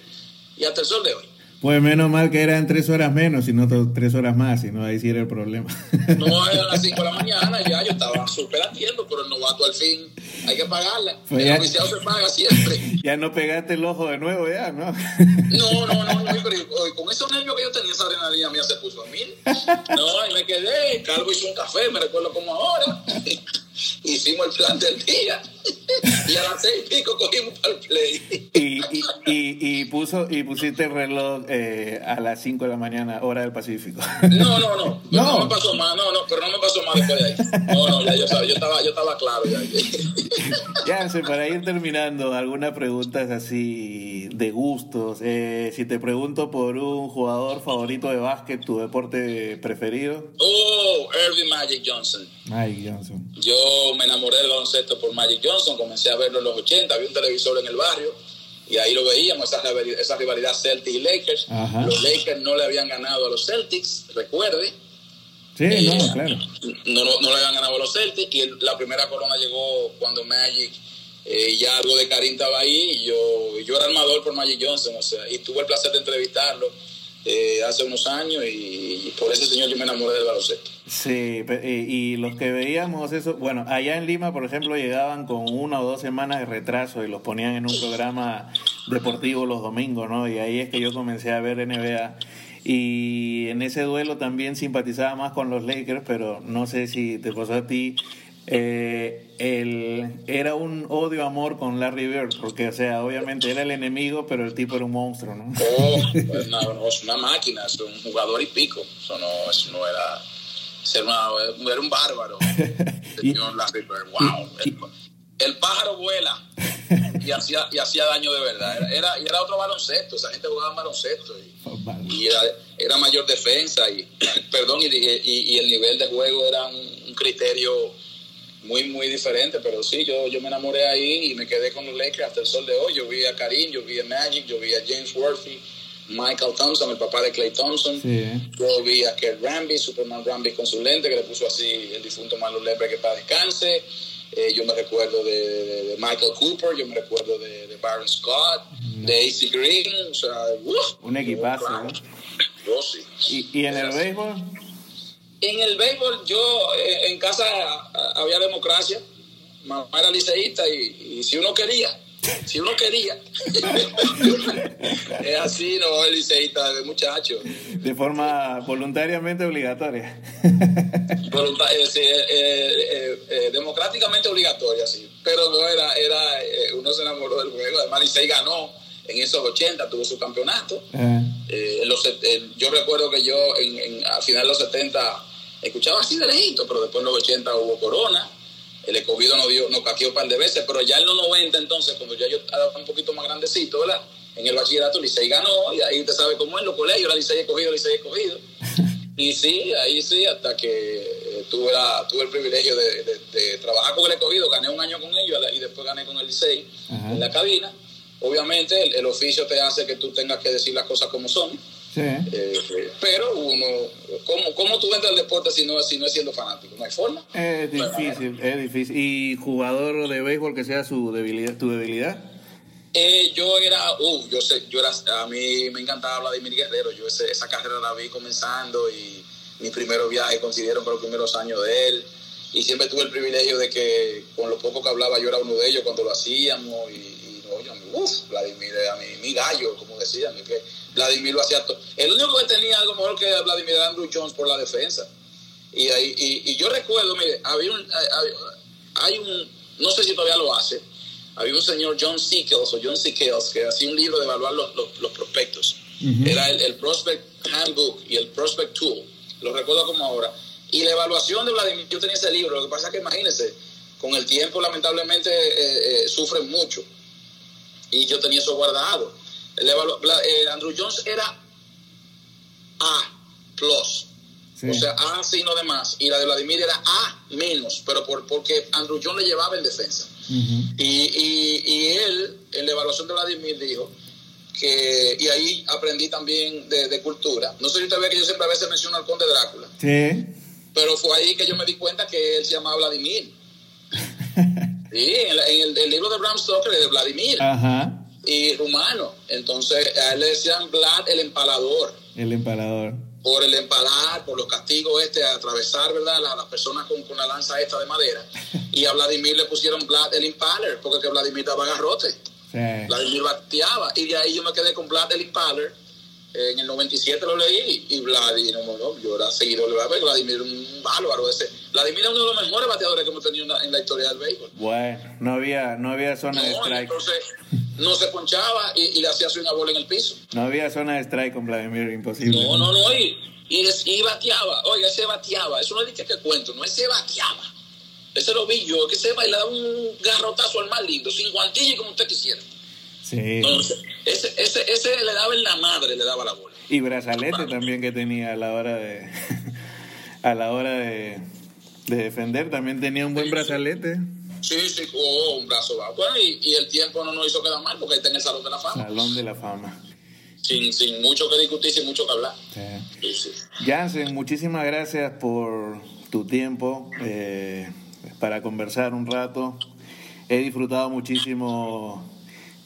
Speaker 3: y hasta el sol de hoy.
Speaker 1: Pues menos mal que eran tres horas menos y no tres horas más, si no ahí sí era el problema.
Speaker 3: No, eran las cinco de la mañana ya, yo estaba súper atiendo, pero el novato al fin hay que pagarla. Pues el oficial se paga siempre.
Speaker 1: Ya no pegaste el ojo de nuevo ya, ¿no?
Speaker 3: No, no, no, no pero con esos nervios que yo tenía, esa adrenalina mía se puso a mil. No, y me quedé, Calvo hizo un café, me recuerdo como ahora. hicimos el plan del día y a las seis y pico cogimos para el play.
Speaker 1: Y, y, y, y, puso, y pusiste el reloj eh, a las 5 de la mañana, hora del Pacífico.
Speaker 3: No, no, no, no, no, me pasó más, no, no, pero no me pasó más después de ahí. No, no, ya yo, sabía, yo, estaba, yo estaba claro ya.
Speaker 1: Ya, sé, para ir terminando, algunas preguntas así de gustos. Eh, si te pregunto por un jugador favorito de básquet, tu deporte preferido.
Speaker 3: Oh, Irving Magic Johnson.
Speaker 1: Magic Johnson.
Speaker 3: Yo me enamoré del baloncesto por Magic Johnson, comencé a verlo en los 80, había un televisor en el barrio y ahí lo veíamos, esa, esa rivalidad Celtics y Lakers. Ajá. Los Lakers no le habían ganado a los Celtics, recuerde.
Speaker 1: Sí, no, claro.
Speaker 3: No, no, no le habían ganado a los Celtics y el- la primera corona llegó cuando Magic, eh, ya algo de Karim estaba ahí y yo, yo era armador por Magic Johnson, o sea, y tuve el placer de entrevistarlo eh, hace unos años y, y por ese señor yo me enamoré del baloncesto.
Speaker 1: Sí, y, y los que veíamos eso, bueno, allá en Lima, por ejemplo, llegaban con una o dos semanas de retraso y los ponían en un programa deportivo los domingos, ¿no? Y ahí es que yo comencé a ver NBA. Y en ese duelo también simpatizaba más con los Lakers, pero no sé si te pasó a ti. eh, el, era un odio-amor con Larry Bird, porque, o sea, obviamente era el enemigo, pero el tipo era un monstruo, ¿no?
Speaker 3: Oh, pues, no, no, es una máquina, es un jugador y pico. Eso no, eso no era. Una, era un bárbaro. Señor Larry Bird. Wow. El, el pájaro vuela y hacía, y hacía daño de verdad. Era, era, y era otro baloncesto. Esa gente jugaba baloncesto. Y, y era, era mayor defensa. Y, perdón, y, el nivel de juego era un, un criterio muy, muy diferente, pero sí, yo, yo me enamoré ahí y me quedé con los Lakers hasta el sol de hoy. Yo vi a Karim, yo vi a Magic, yo vi a James Worthy, Michael Thompson, el papá de Clay Thompson.
Speaker 1: Sí.
Speaker 3: Yo vi a Kurt Ramby, Superman Ramby con su lente, que le puso así el difunto Marlon Lepre que para descanse. Eh, yo me recuerdo de, de- de Michael Cooper, yo me recuerdo de, de Baron Scott, de AC Green, o sea, ¡uf!
Speaker 1: Un equipazo,
Speaker 3: Claro.
Speaker 1: ¿no?
Speaker 3: Yo sí.
Speaker 1: ¿Y, y en el béisbol?
Speaker 3: En el béisbol, yo eh, en casa había democracia. Mamá era liceísta y, y si uno quería, si uno quería. es así, no, el liceísta de muchacho.
Speaker 1: De forma voluntariamente obligatoria.
Speaker 3: Eh, eh, eh, democráticamente obligatoria, sí. Pero no era, era uno se enamoró del juego. Además, Licey ganó en esos 80, tuvo su campeonato. En los yo recuerdo que yo en, en- a final de los 70 escuchaba así de lejito, pero después en los 80 hubo corona. El escogido nos dio, nos caqueó un par de veces, pero ya en los 90 entonces, cuando ya yo estaba un poquito más grandecito, ¿verdad? En el bachillerato Licey ganó, y ahí usted sabe cómo es, los colegios, la Licey escogido, Licey escogido. Y sí, ahí sí, hasta que eh, tuve, la, tuve el privilegio de, de- de trabajar con el escogido, gané un año con ellos y después gané con el Licey en la cabina. Obviamente el, el oficio te hace que tú tengas que decir las cosas como son,
Speaker 1: sí.
Speaker 3: eh, pero uno, ¿cómo, ¿cómo tú entras al deporte si no, si no es siendo fanático? No hay forma.
Speaker 1: Es difícil, es difícil. ¿Y jugador de béisbol que sea su debilidad, tu debilidad?
Speaker 3: Eh, yo era, uh, yo sé, yo era, a mí me encantaba Vladimir Guerrero, yo ese- esa carrera la vi comenzando y mi primer viaje coincidieron con los primeros años de él y siempre tuve el privilegio de que con lo poco que hablaba yo era uno de ellos cuando lo hacíamos y, y no, yo, uff, Vladimir era mi, mi gallo, como decían, que Vladimir lo hacía todo. El único que tenía algo mejor que Vladimir Andrew Jones por la defensa. Y, ahí, y, y yo recuerdo, mire, había un, hay, un, no sé si todavía lo hace, había un señor John Sickles o John Sickles que hacía un libro de evaluar los, los, prospectos. Era el, el, Prospect Handbook y el Prospect Tool. Lo recuerdo como ahora. Y la evaluación de Vladimir, yo tenía ese libro, lo que pasa es que imagínense, con el tiempo lamentablemente eh, eh, sufren mucho. Y yo tenía eso guardado. El eh, Andrew Jones era A plus. O sea, A signo de más. Y la de Vladimir era A menos, pero por, porque Andrew Jones le llevaba en defensa. y, y, y, él, en la evaluación de Vladimir, dijo que, y ahí aprendí también de, cultura. No sé si usted ve que yo siempre a veces menciono al conde Drácula.
Speaker 1: Sí.
Speaker 3: Pero fue ahí que yo me di cuenta que él se llamaba Vladimir. sí, en, el, libro de Bram Stoker de Vladimir.
Speaker 1: Ajá.
Speaker 3: Y rumano. Entonces, a él le decían Vlad el empalador.
Speaker 1: El empalador
Speaker 3: por el empalar, por los castigos este, a atravesar, ¿verdad? Las, personas con, con, la lanza esta de madera. Y a Vladimir le pusieron Vlad el Impaler, porque que Vladimir daba garrote. Vladimir bateaba. Y de ahí yo me quedé con Vlad el Impaler. En el 97 lo leí y Vladimir, no, no, yo era seguidor de Vladimir, un bárbaro ese. Vladimir es uno de los mejores bateadores que hemos tenido en la historia del béisbol.
Speaker 1: Bueno, no había, no había zona de strike.
Speaker 3: Entonces, no se ponchaba y, le hacía una bola en el piso.
Speaker 1: No había zona de strike con Vladimir, imposible.
Speaker 3: No, no, no, y, y, bateaba. Oiga, ese bateaba. Eso no es que, cuento, no, ese bateaba. Ese lo vi yo, que se va y le daba un garrotazo al más lindo, sin guantilla como usted quisiera.
Speaker 1: Sí.
Speaker 3: Entonces, ese, ese, ese le daba en la madre, le daba la bola.
Speaker 1: Y brazalete también que tenía a la hora de a la hora de, de defender, también tenía un buen brazalete.
Speaker 3: Sí, sí, oh, un brazo bajo. Bueno, y, el tiempo no nos hizo quedar mal porque está en el Salón de la Fama.
Speaker 1: Salón de la Fama.
Speaker 3: Sin, sin mucho que discutir, sin mucho que hablar.
Speaker 1: Sí. Jansen, muchísimas gracias por tu tiempo eh, para conversar un rato. He disfrutado muchísimo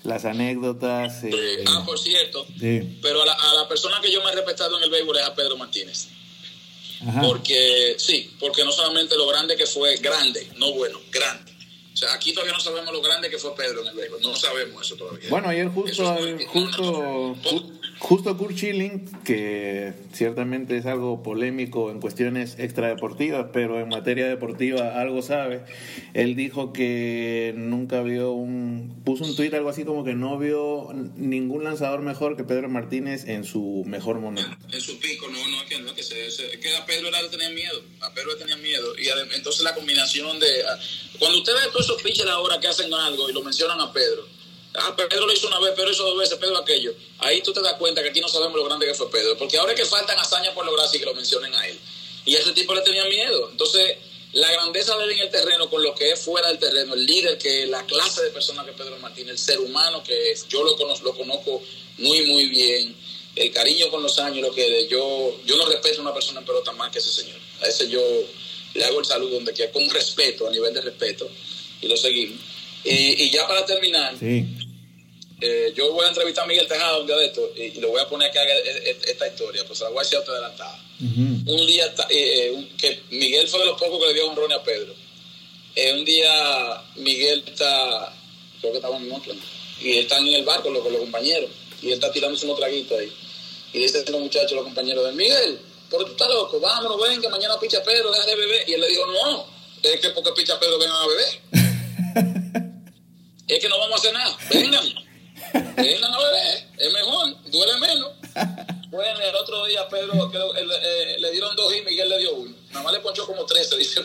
Speaker 1: las anécdotas.
Speaker 3: Eh, ah, por cierto. Pero a la, a la, persona que yo me he respetado en el béisbol es a Pedro Martínez. Porque, sí, porque no solamente lo grande que fue, grande, no bueno, grande sea, aquí todavía no sabemos lo grande que fue Pedro en el béisbol. No sabemos eso todavía.
Speaker 1: Bueno, ayer justo, justo, justo Kurt Schilling, que ciertamente es algo polémico en cuestiones extradeportivas, pero en materia deportiva algo sabe. Él dijo que nunca vio un. puso un tuit algo así como que no vio ningún lanzador mejor que Pedro Martínez en su mejor momento.
Speaker 3: En su pico, no, no, que no, que, se, se, que a Pedro le tenía miedo. A Pedro le tenía miedo. Y entonces la combinación de. Cuando usted ve todos esos pitchers ahora que hacen algo y lo mencionan a Pedro, ah, Pedro lo hizo una vez, Pedro hizo dos veces, Pedro aquello, ahí tú te das cuenta que aquí no sabemos lo grande que fue Pedro, porque ahora es que faltan hazañas por lograr y que lo mencionen a él. Y a ese tipo le tenía miedo. Entonces, la grandeza de él en el terreno con lo que es fuera del terreno, el líder que la clase de persona que Pedro Martínez, el ser humano que es, yo lo conozco, lo conozco muy, muy bien, el cariño con los años, lo que yo, yo no respeto a una persona en pelota más que ese señor. A ese yo le hago el saludo donde quiera, con respeto, a nivel de respeto, y lo seguimos. Y, ya para terminar, eh, yo voy a entrevistar a Miguel Tejada un día de esto y, y, lo voy a poner que haga e, e, esta historia, pues la voy a decir adelantada. Un día, eh, eh, que Miguel fue de los pocos que le dio un ron a Pedro. un día Miguel está, creo que estaba en Oakland, y él está en el barco con los compañeros, y él está tirándose unos traguitos ahí. Y dice a los muchachos, los compañeros de Miguel, pero tú estás loco, vámonos, ven, que mañana picha Pedro, deja de beber. Y él le dijo, no, es que porque picha Pedro vengan a beber. es que no vamos a hacer nada, vengan, es mejor, duele menos. Bueno, el otro día Pedro eh, le dieron dos y Miguel le dio uno. Nada más le ponchó como 13, dice.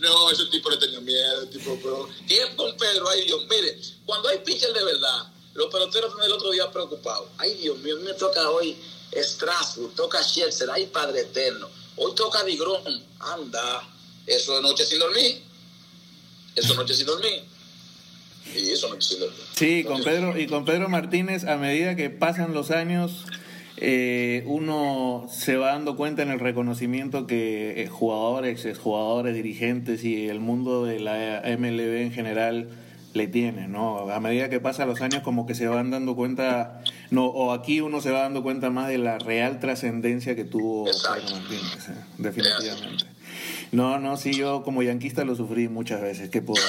Speaker 3: no, ese tipo le tenía miedo, tipo, pero ¿qué con Pedro? Ay Dios, mire, cuando hay pitcher de verdad, los peloteros están el otro día preocupados. Ay Dios mío, me toca hoy Strasbourg, toca Scherzer, ay Padre Eterno, hoy toca Digrón, anda, eso de noche sin dormir, eso noche sin dormir. Y eso sin dormir.
Speaker 1: Sí, con Pedro, y con Pedro Martínez, a medida que pasan los años, eh, uno se va dando cuenta en el reconocimiento que eh, jugadores, jugadores, dirigentes y el mundo de la MLB en general le tiene, ¿no? A medida que pasan los años como que se van dando cuenta, no, o aquí uno se va dando cuenta más de la real trascendencia que tuvo Pedro Martínez, ¿eh? definitivamente. No, no, sí, yo como yanquista lo sufrí muchas veces, ¿qué puedo?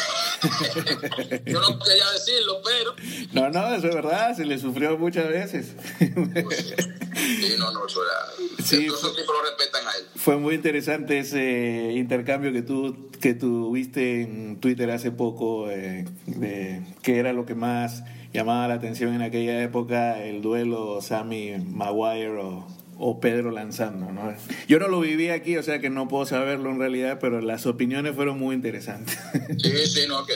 Speaker 3: Yo no quería decirlo, pero...
Speaker 1: No, no, eso es verdad, se le sufrió muchas veces.
Speaker 3: Pues Sí, no, no, eso era. Sí, esos tipos lo respetan a él.
Speaker 1: Fue muy interesante ese intercambio que tú que tuviste en Twitter hace poco, eh, de qué era lo que más llamaba la atención en aquella época, el duelo Sammy Maguire o o Pedro lanzando, ¿no? Yo no lo viví aquí, o sea que no puedo saberlo en realidad, pero las opiniones fueron muy interesantes.
Speaker 3: Sí, sí, no, que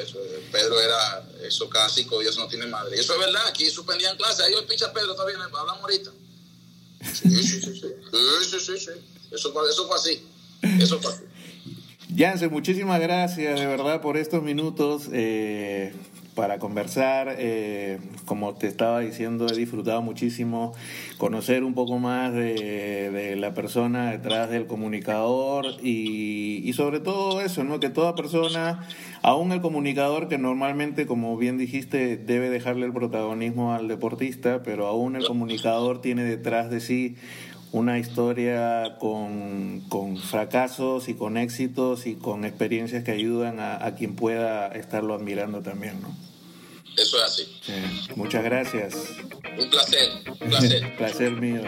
Speaker 3: Pedro era eso clásico y eso no tiene madre. Eso es verdad, aquí suspendían clases, ahí el picha Pedro todavía, hablamos ahorita. Sí, sí, sí, sí, sí, sí, sí. Eso, eso fue así, eso fue así.
Speaker 1: Yance, muchísimas gracias de verdad por estos minutos. Eh, para conversar. Eh, como te estaba diciendo, he disfrutado muchísimo conocer un poco más de, la persona detrás del comunicador y, y, sobre todo eso, ¿no? que toda persona, aún el comunicador que normalmente, como bien dijiste, debe dejarle el protagonismo al deportista, pero aún el comunicador tiene detrás de sí una historia con, fracasos y con éxitos y con experiencias que ayudan a, a, quien pueda estarlo admirando también, ¿no?
Speaker 3: Eso es así.
Speaker 1: Muchas gracias.
Speaker 3: Un placer. Un placer.
Speaker 1: placer mío.